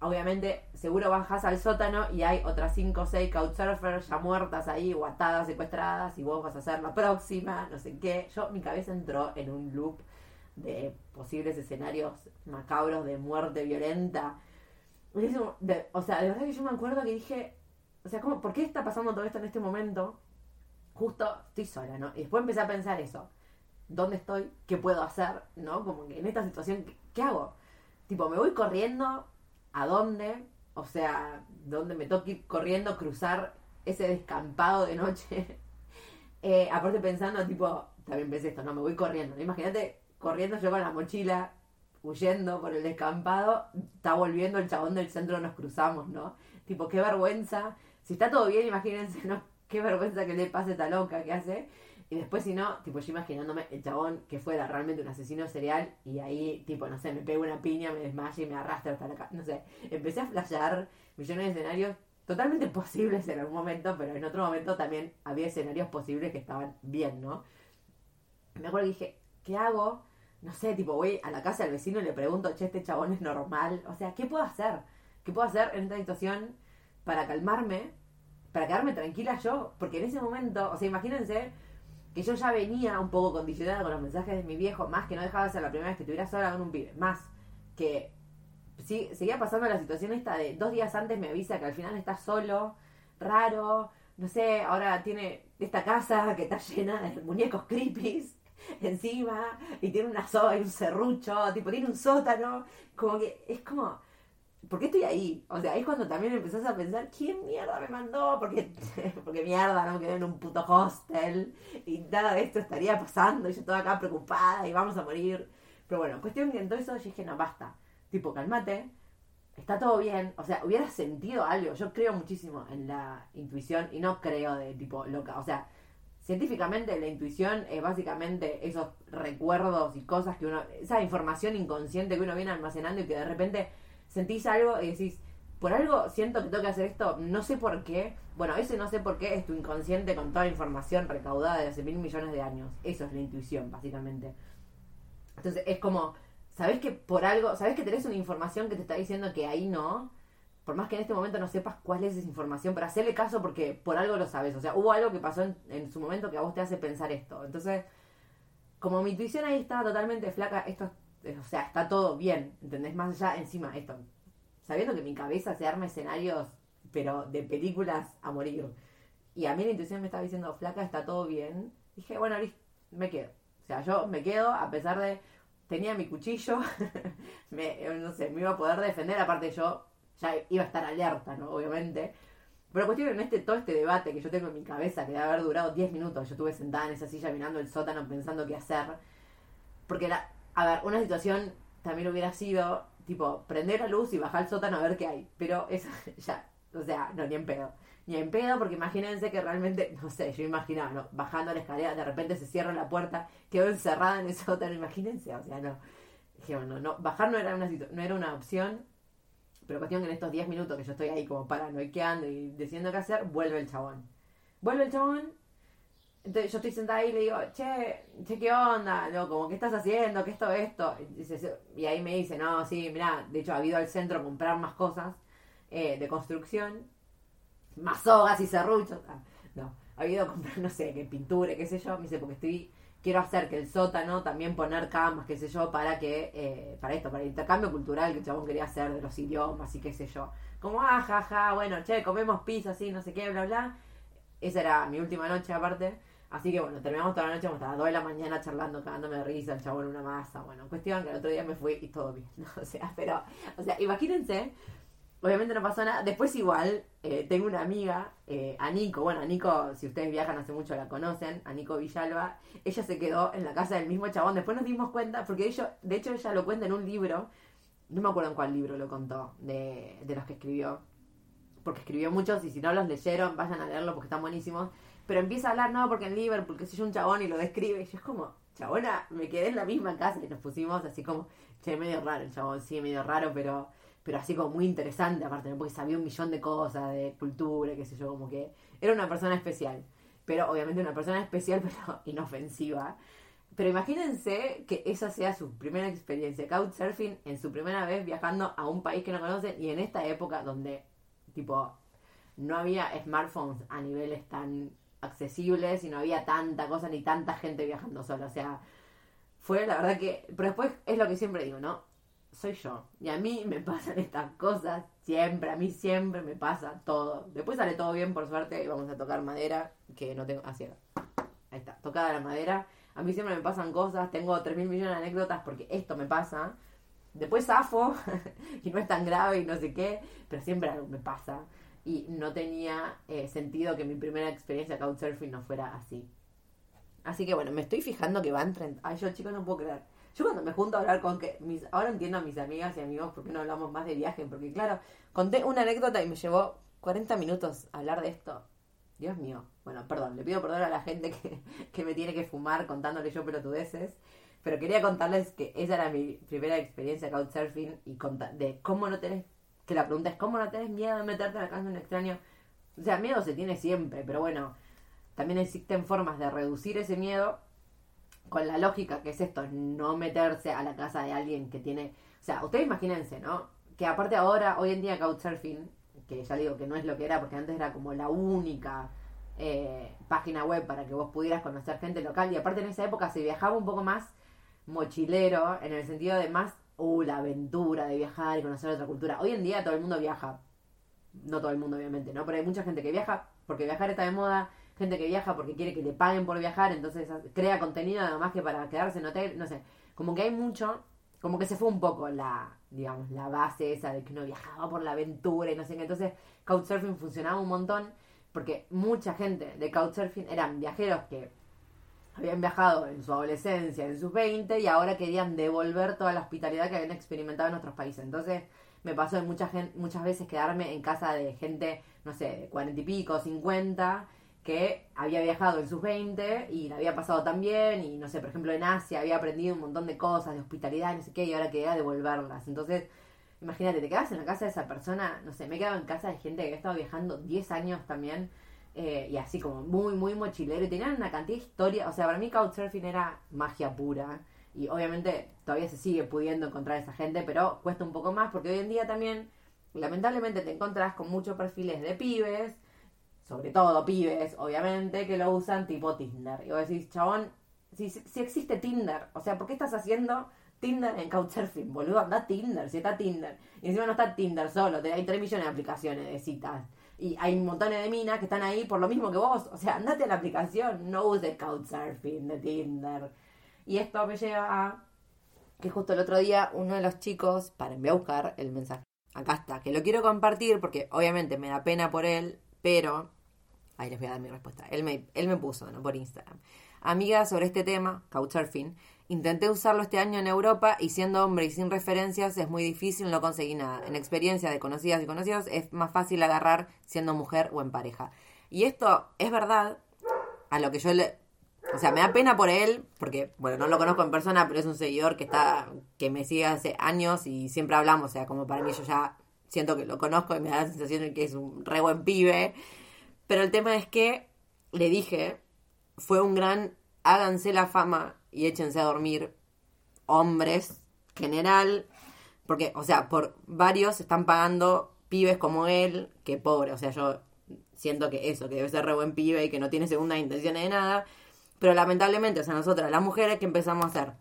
Obviamente, seguro bajas al sótano y hay otras 5 o 6 couchsurfers ya muertas ahí, o atadas, secuestradas, y vos vas a ser la próxima, no sé qué. Yo, mi cabeza entró en un loop de posibles escenarios macabros de muerte violenta. o sea, de verdad que yo me acuerdo que dije, o sea, ¿cómo, ¿por qué está pasando todo esto en este momento? Justo estoy sola, ¿no? Y después empecé a pensar eso. ¿Dónde estoy? ¿Qué puedo hacer? ¿No? Como que en esta situación, ¿qué, hago? Tipo, ¿me voy corriendo? ¿A dónde? O sea, ¿dónde me toque ir corriendo, cruzar ese descampado de noche? <laughs> eh, aparte pensando, tipo, también pensé esto, no, me voy corriendo. Imagínate corriendo yo con la mochila, huyendo por el descampado, está volviendo el chabón del centro, nos cruzamos, ¿no? Tipo, qué vergüenza si está todo bien, imagínense, ¿no? <laughs> Qué vergüenza que le pase esta loca que hace. Y después, si no, tipo, yo imaginándome el chabón que fuera realmente un asesino serial y ahí, tipo, no sé, me pego una piña, me desmaye y me arrastra hasta la casa. No sé, empecé a flashear millones de escenarios totalmente <laughs> posibles en algún momento, pero en otro momento también había escenarios posibles que estaban bien, ¿no? Me acuerdo que dije, ¿qué hago? No sé, tipo, voy a la casa del vecino y le pregunto, che, este chabón es normal. O sea, ¿qué puedo hacer? ¿Qué puedo hacer en esta situación? para calmarme, para quedarme tranquila yo, porque en ese momento, o sea, imagínense que yo ya venía un poco condicionada con los mensajes de mi viejo, más que no dejaba de ser la primera vez que estuviera sola con un pibe, más que sí, seguía pasando la situación esta de dos días antes me avisa que al final está solo, raro, no sé, ahora tiene esta casa que está llena de muñecos creepy encima y tiene una soga y un serrucho, tipo tiene un sótano, como que es como ¿por qué estoy ahí? O sea, ahí es cuando también empezás a pensar, ¿quién mierda me mandó? Porque, <laughs> porque mierda, no quedé en un puto hostel y nada de esto estaría pasando y yo estaba acá preocupada y vamos a morir. Pero bueno, cuestión que en todo eso yo dije, no, basta. Tipo, calmate, está todo bien. O sea, hubiera sentido algo. Yo creo muchísimo en la intuición y no creo de tipo loca. O sea, científicamente la intuición es básicamente esos recuerdos y cosas que uno, esa información inconsciente que uno viene almacenando y que de repente sentís algo y decís, por algo siento que tengo que hacer esto, no sé por qué. Bueno, ese no sé por qué es tu inconsciente con toda la información recaudada de hace mil millones de años. Eso es la intuición, básicamente. Entonces es como, ¿sabés que por algo, sabés que tenés una información que te está diciendo que ahí no? Por más que en este momento no sepas cuál es esa información, pero hacerle caso porque por algo lo sabes. O sea, hubo algo que pasó en, en su momento que a vos te hace pensar esto. Entonces, como mi intuición ahí estaba totalmente flaca, esto o sea, está todo bien, ¿entendés? Más allá, encima, esto, sabiendo que mi cabeza se arma escenarios, pero de películas a morir. Y a mí la intuición me estaba diciendo, flaca, está todo bien. Dije, bueno, me quedo. O sea, yo me quedo a pesar de, tenía mi cuchillo, <laughs> me, no sé, me iba a poder defender, aparte yo ya iba a estar alerta, ¿no? Obviamente. Pero cuestión en este, todo este debate que yo tengo en mi cabeza, que debe haber durado 10 minutos, yo estuve sentada en esa silla mirando el sótano pensando qué hacer, porque era, a ver, una situación también hubiera sido, tipo, prender la luz y bajar al sótano a ver qué hay. Pero eso <laughs> ya, o sea, no, ni en pedo. Ni en pedo, porque imagínense que realmente, no sé, yo imaginaba, ¿no? bajando la escalera, de repente se cierra la puerta, quedó encerrada en el <laughs> sótano, imagínense, o sea, no. Dije, bueno, no, bajar no era una, no era una opción, pero cuestión que en estos 10 minutos que yo estoy ahí como paranoiqueando y diciendo qué hacer, vuelve el chabón. Vuelve el chabón entonces yo estoy sentada ahí y le digo, che, che, ¿qué onda? No, como, ¿qué estás haciendo? ¿Qué esto, esto? Y, ahí me dice, no, sí, mira, de hecho ha ido al centro a comprar más cosas eh, de construcción, más sogas y serruchos. Ah, no, ha ido a comprar, no sé, qué pintura, qué sé yo. Me dice, porque estoy, quiero hacer que el sótano también poner camas, qué sé yo, para que, eh, para esto, para el intercambio cultural que el chabón quería hacer de los idiomas y qué sé yo. Como, ah, ja, bueno, che, comemos pizza, así, no sé qué, bla, bla. Esa era mi última noche aparte. Así que bueno, terminamos toda la noche, hasta las 2 de la mañana charlando, cagándome de risa, el chabón una masa. Bueno, cuestión que el otro día me fui y todo bien. <laughs> O sea, pero, o sea, imagínense, obviamente no pasó nada. Después igual, eh, tengo una amiga, eh, bueno, a si ustedes viajan hace mucho la conocen, a Villalba, ella se quedó en la casa del mismo chabón. Después nos dimos cuenta, porque ellos, de hecho ella lo cuenta en un libro, no me acuerdo en cuál libro lo contó, de, de los que escribió. Porque escribió muchos y si no los leyeron, vayan a leerlo porque están buenísimos pero empieza a hablar, no, porque en Liverpool, que soy un chabón y lo describe. Y yo es como, chabona, me quedé en la misma casa y nos pusimos así como, che, medio raro el chabón, sí, medio raro, pero pero así como muy interesante, aparte, porque sabía un millón de cosas, de cultura, qué sé yo, como que era una persona especial. Pero obviamente una persona especial, <laughs> pero inofensiva. Pero imagínense que esa sea su primera experiencia, couchsurfing, en su primera vez viajando a un país que no conocen y en esta época donde, tipo, no había smartphones a niveles tan accesibles y no había tanta cosa ni tanta gente viajando sola. O sea, fue la verdad que. Pero después es lo que siempre digo, ¿no? Soy yo. Y a mí me <laughs> pasan estas cosas siempre. A mí siempre me pasa todo. Después sale todo bien, por suerte. Y vamos a tocar madera. Que no tengo. Así Ahí está. Tocada la madera. A mí siempre me pasan cosas. Tengo 3 mil millones de anécdotas porque esto me pasa. Después zafo. <laughs> y no es tan grave y no sé qué. Pero siempre algo me pasa y no tenía eh, sentido que mi primera experiencia Couchsurfing no fuera así. Así que bueno, me estoy fijando que van 30... Ay, yo chicos no puedo creer. Yo cuando me junto a hablar con que... Mis... Ahora entiendo a mis amigas y amigos por qué no hablamos más de viaje. Porque claro, conté una anécdota y me llevó 40 minutos hablar de esto. Dios mío. Bueno, perdón, le pido perdón a la gente que, que me tiene que fumar contándole yo pelotudeces. Pero quería contarles que esa era mi primera experiencia Couchsurfing y de cómo no tenés que la pregunta es, ¿cómo no tenés miedo de meterte a la casa de un extraño? O sea, miedo se tiene siempre, pero bueno, también existen formas de reducir ese miedo con la lógica que es esto, no meterse a la casa de alguien que tiene... O sea, ustedes imagínense, ¿no? Que aparte ahora, hoy en día Couchsurfing, que ya digo que no es lo que era, porque antes era como la única eh, página web para que vos pudieras conocer gente local, y aparte en esa época se viajaba un poco más mochilero, en el sentido de más uh, la aventura de viajar y conocer otra cultura. Hoy en día todo el mundo viaja. No todo el mundo, obviamente, ¿no? Pero hay mucha gente que viaja porque viajar está de moda, gente que viaja porque quiere que le paguen por viajar, entonces crea contenido nada más que para quedarse en hotel, no sé. Como que hay mucho, como que se fue un poco la, digamos, la base esa de que uno viajaba por la aventura y no sé qué. Entonces, Couchsurfing funcionaba un montón porque mucha gente de Couchsurfing eran viajeros que habían viajado en su adolescencia, en sus 20, y ahora querían devolver toda la hospitalidad que habían experimentado en otros países. Entonces me pasó de mucha gente, muchas veces quedarme en casa de gente, no sé, de 40 y pico, 50, que había viajado en sus 20 y la había pasado tan bien, y no sé, por ejemplo en Asia había aprendido un montón de cosas, de hospitalidad, no sé qué, y ahora quería devolverlas. Entonces, imagínate, te quedas en la casa de esa persona, no sé, me he quedado en casa de gente que había estado viajando 10 años también eh, y así como muy, muy mochilero. Y tenían una cantidad de historias. O sea, para mí Couchsurfing era magia pura. Y obviamente todavía se sigue pudiendo encontrar esa gente, pero cuesta un poco más porque hoy en día también, lamentablemente, te encontrás con muchos perfiles de pibes, sobre todo pibes, obviamente, que lo usan tipo Tinder. Y vos decís, chabón, si, si existe Tinder, o sea, ¿por qué estás haciendo Tinder en Couchsurfing? Boludo, anda Tinder, si está Tinder. Y encima no está Tinder solo, hay 3 millones de aplicaciones de citas. Y hay montones de minas que están ahí por lo mismo que vos. O sea, andate a la aplicación, no uses Couchsurfing de Tinder. Y esto me lleva a que justo el otro día uno de los chicos, para enviar a buscar el mensaje. Acá está, que lo quiero compartir porque obviamente me da pena por él, pero... Ahí les voy a dar mi respuesta. Él me, él me puso, ¿no? Por Instagram. Amiga, sobre este tema, Couchsurfing, Intenté usarlo este año en Europa y siendo hombre y sin referencias es muy difícil, no conseguí nada. En experiencia de conocidas y conocidos es más fácil agarrar siendo mujer o en pareja. Y esto es verdad, a lo que yo le... O sea, me da pena por él, porque, bueno, no lo conozco en persona, pero es un seguidor que está, que me sigue hace años y siempre hablamos, o sea, como para mí yo ya siento que lo conozco y me da la sensación de que es un re buen pibe. Pero el tema es que le dije, fue un gran, háganse la fama y échense a dormir hombres, general, porque, o sea, por varios están pagando pibes como él, que pobre, o sea, yo siento que eso, que debe ser re buen pibe y que no tiene segunda intención de nada, pero lamentablemente, o sea, nosotras, las mujeres, que empezamos a hacer?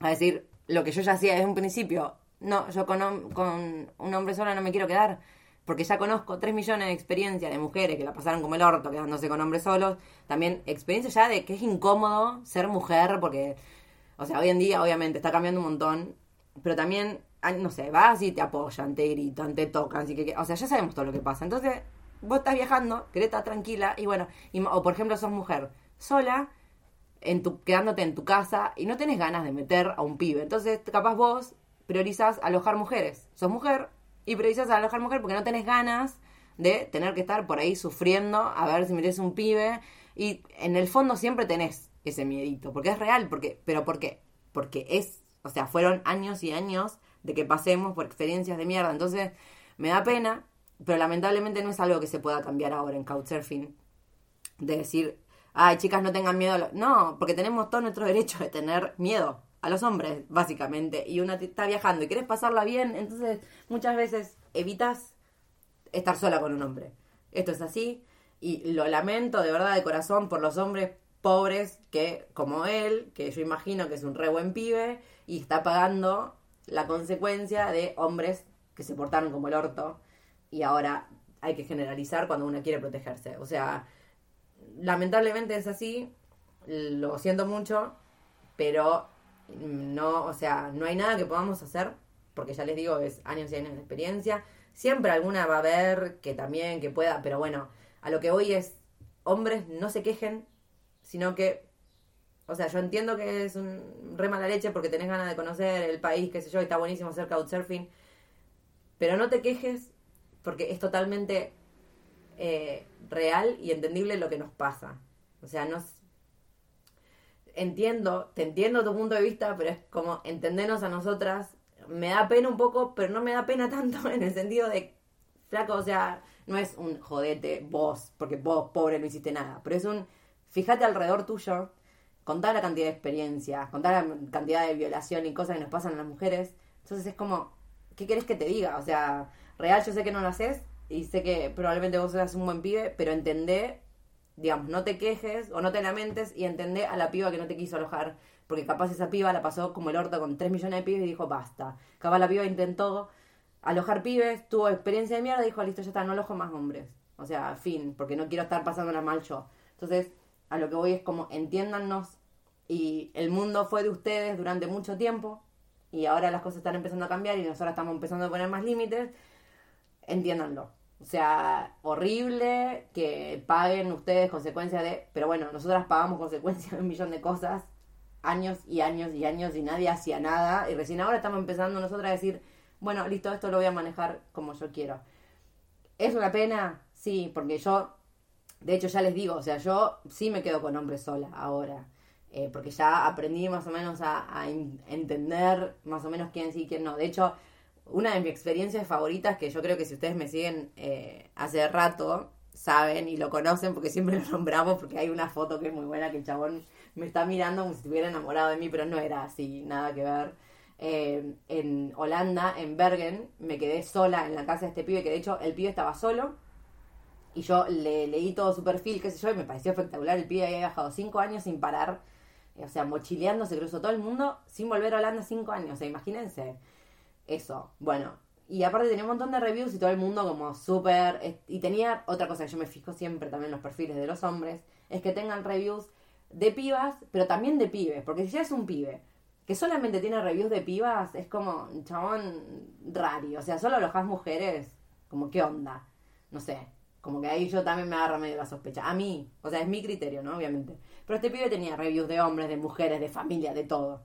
A decir, lo que yo ya hacía desde un principio, no, yo con, con un hombre solo no me quiero quedar, porque ya conozco 3 millones de experiencias de mujeres que la pasaron como el orto quedándose con hombres solos, también experiencia ya de que es incómodo ser mujer, porque, o sea, hoy en día obviamente está cambiando un montón, pero también, no sé, vas y te apoyan, te gritan, te tocan, así que, o sea, ya sabemos todo lo que pasa, entonces vos estás viajando, querés estar tranquila, y bueno, o por ejemplo sos mujer sola, en tu, quedándote en tu casa y no tenés ganas de meter a un pibe. Entonces, capaz vos priorizas alojar mujeres. Sos mujer y priorizas alojar mujer porque no tenés ganas de tener que estar por ahí sufriendo a ver si metes un pibe. Y en el fondo siempre tenés ese miedito, porque es real, porque, pero ¿por qué? Porque es, o sea, fueron años y años de que pasemos por experiencias de mierda. Entonces, me da pena, pero lamentablemente no es algo que se pueda cambiar ahora en Couchsurfing. De decir, ay, chicas, no tengan miedo. No, porque tenemos todo nuestro derecho de tener miedo a los hombres, básicamente. Y una está viajando y quieres pasarla bien, entonces muchas veces evitas estar sola con un hombre. Esto es así y lo lamento de verdad de corazón por los hombres pobres que, como él, que yo imagino que es un re buen pibe y está pagando la consecuencia de hombres que se portaron como el orto y ahora hay que generalizar cuando uno quiere protegerse. O sea, lamentablemente es así, lo siento mucho, pero no, o sea, no hay nada que podamos hacer, porque ya les digo, es años y años de experiencia. Siempre alguna va a haber que también, que pueda, pero bueno, a lo que voy es, hombres no se quejen, sino que, o sea, yo entiendo que es un re mala leche porque tenés ganas de conocer el país, qué sé yo, y está buenísimo hacer couchsurfing, pero no te quejes porque es totalmente eh, real y entendible lo que nos pasa. O sea, no entiendo, te entiendo tu punto de vista, pero es como entendernos a nosotras. Me da pena un poco, pero no me da pena <laughs> tanto en el sentido de, flaco, o sea, no es un jodete vos, porque vos, pobre, no hiciste nada, pero es un, fíjate alrededor tuyo, contá la cantidad de experiencias, contá la cantidad de violación y cosas que nos pasan a las mujeres. Entonces es como, ¿qué querés que te diga? O sea, real, yo sé que no lo haces y sé que probablemente vos seas un buen pibe, pero entendé digamos, no te quejes o no te lamentes y entendé a la piba que no te quiso alojar. Porque capaz esa piba la pasó como el orto con 3 millones de pibes y dijo, basta. Capaz la piba intentó alojar pibes, tuvo experiencia de mierda y dijo, listo, ya está, no alojo más hombres. O sea, fin, porque no quiero estar pasándola mal yo. Entonces, a lo que voy es como, entiéndannos. Y el mundo fue de ustedes durante mucho tiempo. Y ahora las cosas están empezando a cambiar y nosotros estamos empezando a poner más límites. Entiéndanlo o sea, horrible que paguen ustedes consecuencias de... Pero bueno, nosotras pagamos consecuencias de un millón de cosas, años y años y años y nadie hacía nada. Y recién ahora estamos empezando nosotras a decir, bueno, listo, esto lo voy a manejar como yo quiero. ¿Es una pena? Sí, porque yo, de hecho ya les digo, o sea, yo sí me quedo con hombres sola ahora. Eh, porque ya aprendí más o menos a, a entender más o menos quién sí y quién no. De hecho, una de mis experiencias favoritas, que yo creo que si ustedes me siguen eh, hace rato, saben y lo conocen porque siempre lo nombramos, porque hay una foto que es muy buena que el chabón me está mirando como si estuviera enamorado de mí, pero no era así, nada que ver. Eh, en Holanda, en Bergen, me quedé sola en la casa de este pibe, que de hecho el pibe estaba solo. Y yo le leí todo su perfil, qué sé yo, y me pareció espectacular. El pibe había viajado cinco años sin parar, o sea, mochileando, se cruzó todo el mundo sin volver a Holanda cinco años. O sea, imagínense eso, bueno. Y aparte tenía un montón de reviews y todo el mundo como súper... Y tenía otra cosa que yo me fijo siempre también en los perfiles de los hombres, es que tengan reviews de pibas, pero también de pibes. Porque si ya es un pibe que solamente tiene reviews de pibas, es como un chabón raro. O sea, solo alojas mujeres, como qué onda. No sé, Como que ahí yo también me agarro medio la sospecha. A mí, o sea, es mi criterio, ¿no? Obviamente. Pero este pibe tenía reviews de hombres, de mujeres, de familia, de todo.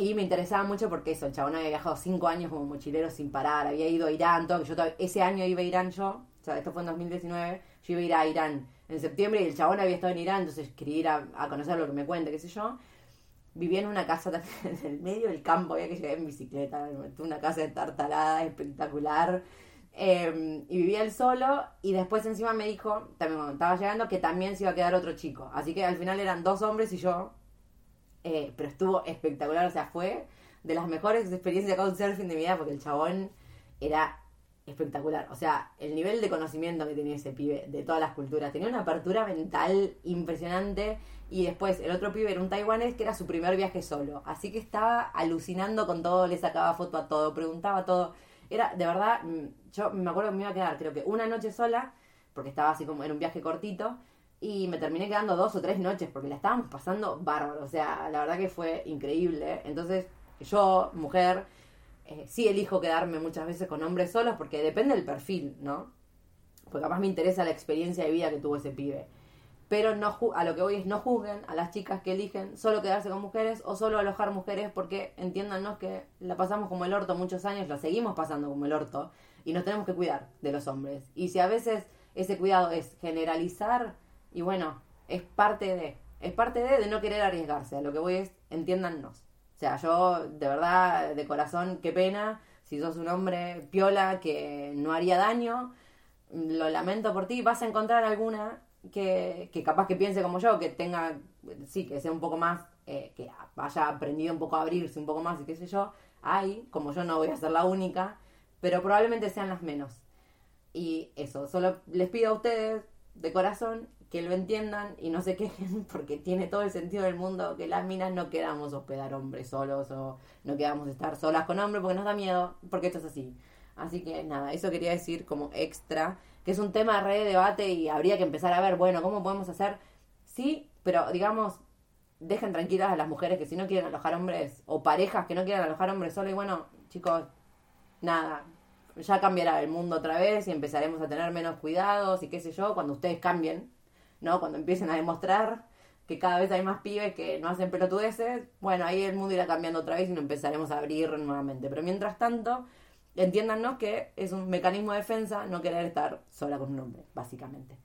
Y me interesaba mucho porque eso, el chabón había viajado cinco años como mochilero sin parar, había ido a Irán, todo, ese año iba a Irán yo, o sea, esto fue en 2019, yo iba a ir a Irán en septiembre y el chabón había estado en Irán, entonces quería ir a, conocer lo que me cuente, qué sé yo. Vivía en una casa <laughs> en el medio del campo, había que llegar en bicicleta, una casa de tartalada espectacular. Em, y vivía él solo y después encima me dijo, también cuando estaba llegando, que también se iba a quedar otro chico. Así que al final eran dos hombres y yo, eh, pero estuvo espectacular, o sea, fue de las mejores experiencias con surfing de mi vida porque el chabón era espectacular. O sea, el nivel de conocimiento que tenía ese pibe de todas las culturas. Tenía una apertura mental impresionante. Y después el otro pibe era un taiwanés que era su primer viaje solo. Así que estaba alucinando con todo, le sacaba foto a todo, preguntaba todo. Era, de verdad, mm, yo me acuerdo que me iba a quedar, creo que una noche sola, porque estaba así como en un viaje cortito. Y me terminé quedando dos o tres noches porque la estábamos pasando bárbaro. O sea, la verdad que fue increíble. Entonces, yo, mujer, eh, sí elijo quedarme muchas veces con hombres solos porque depende del perfil, ¿no? Porque capaz me interesa la experiencia de vida que tuvo ese pibe. Pero no a lo que voy es no juzguen a las chicas que eligen solo quedarse con mujeres o solo alojar mujeres porque entiéndanos que la pasamos como el orto muchos años, la seguimos pasando como el orto y nos tenemos que cuidar de los hombres. Y si a veces ese cuidado es generalizar y bueno, es parte de, es parte de, no querer arriesgarse. Lo que voy es, entiéndanos. O sea, yo de verdad, de corazón, qué pena. Si sos un hombre piola que no haría daño, lo lamento por ti. Vas a encontrar alguna que, que capaz que piense como yo, que tenga, sí, que sea un poco más, eh, que haya aprendido un poco a abrirse un poco más y qué sé yo. Hay, como yo no voy a ser la única, pero probablemente sean las menos. Y eso, solo les pido a ustedes de corazón que lo entiendan y no se quejen <laughs> porque tiene todo el sentido del mundo que las minas no quedamos hospedar hombres solos o no quedamos estar solas con hombres porque nos da miedo, porque esto es así. Así que nada, eso quería decir como extra, que es un tema de re debate y habría que empezar a ver, bueno, ¿cómo podemos hacer? Sí, pero digamos, dejen tranquilas a las mujeres que si no quieren alojar hombres o parejas que no quieran alojar hombres solos y bueno, chicos, nada, ya cambiará el mundo otra vez y empezaremos a tener menos cuidados y qué sé yo, cuando ustedes cambien, ¿no? Cuando empiecen a demostrar que cada vez hay más pibes que no hacen pelotudeces, bueno, ahí el mundo irá cambiando otra vez y nos empezaremos a abrir nuevamente. Pero mientras tanto, entiéndanos que es un mecanismo de defensa no querer estar sola con un hombre, básicamente.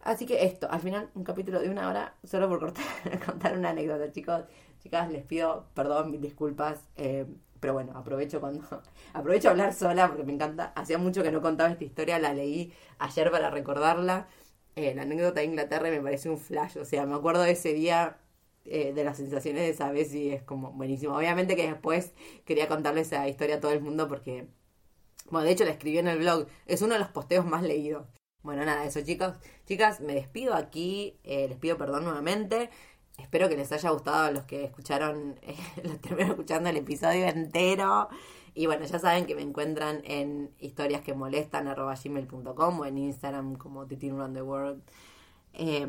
Así que esto, al final, un capítulo de una hora, solo por cortar, <laughs> contar una anécdota, chicos. Chicas, les pido perdón, mis disculpas. Eh, pero bueno, aprovecho cuando <laughs> aprovecho a hablar sola porque me encanta. Hacía mucho que no contaba esta historia, la leí ayer para recordarla eh, la anécdota de Inglaterra me parece un flash. O sea, me acuerdo de ese día eh, de las sensaciones de esa vez y es como buenísimo. Obviamente que después quería contarle esa historia a todo el mundo porque, bueno, de hecho la escribí en el blog. Es uno de los posteos más leídos. Bueno, nada, eso chicos. Chicas, me despido aquí. Eh, les pido perdón nuevamente. Espero que les haya gustado a los que escucharon, <laughs> los terminaron escuchando el episodio entero. Y bueno, ya saben que me encuentran en historias que molestan gmail.com o en Instagram como Titin World. Eh.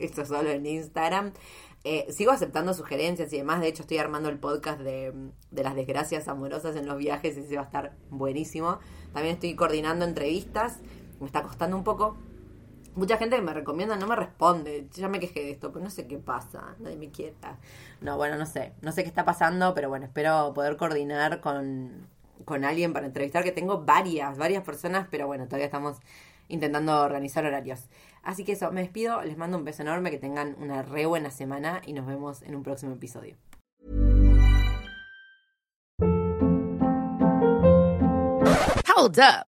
Esto solo en Instagram. Eh, sigo aceptando sugerencias y demás. De hecho, estoy armando el podcast de, de, las desgracias amorosas en los viajes. Ese va a estar buenísimo. También estoy coordinando entrevistas. Me está costando un poco. Mucha gente que me recomienda no me responde. Ya me quejé de esto, pero no sé qué pasa. Nadie me quieta. No, bueno, no sé. No sé qué está pasando, pero bueno, espero poder coordinar con, con alguien para entrevistar, que tengo varias, varias personas, pero bueno, todavía estamos intentando organizar horarios. Así que eso, me despido, les mando un beso enorme, que tengan una re buena semana y nos vemos en un próximo episodio. Hold up.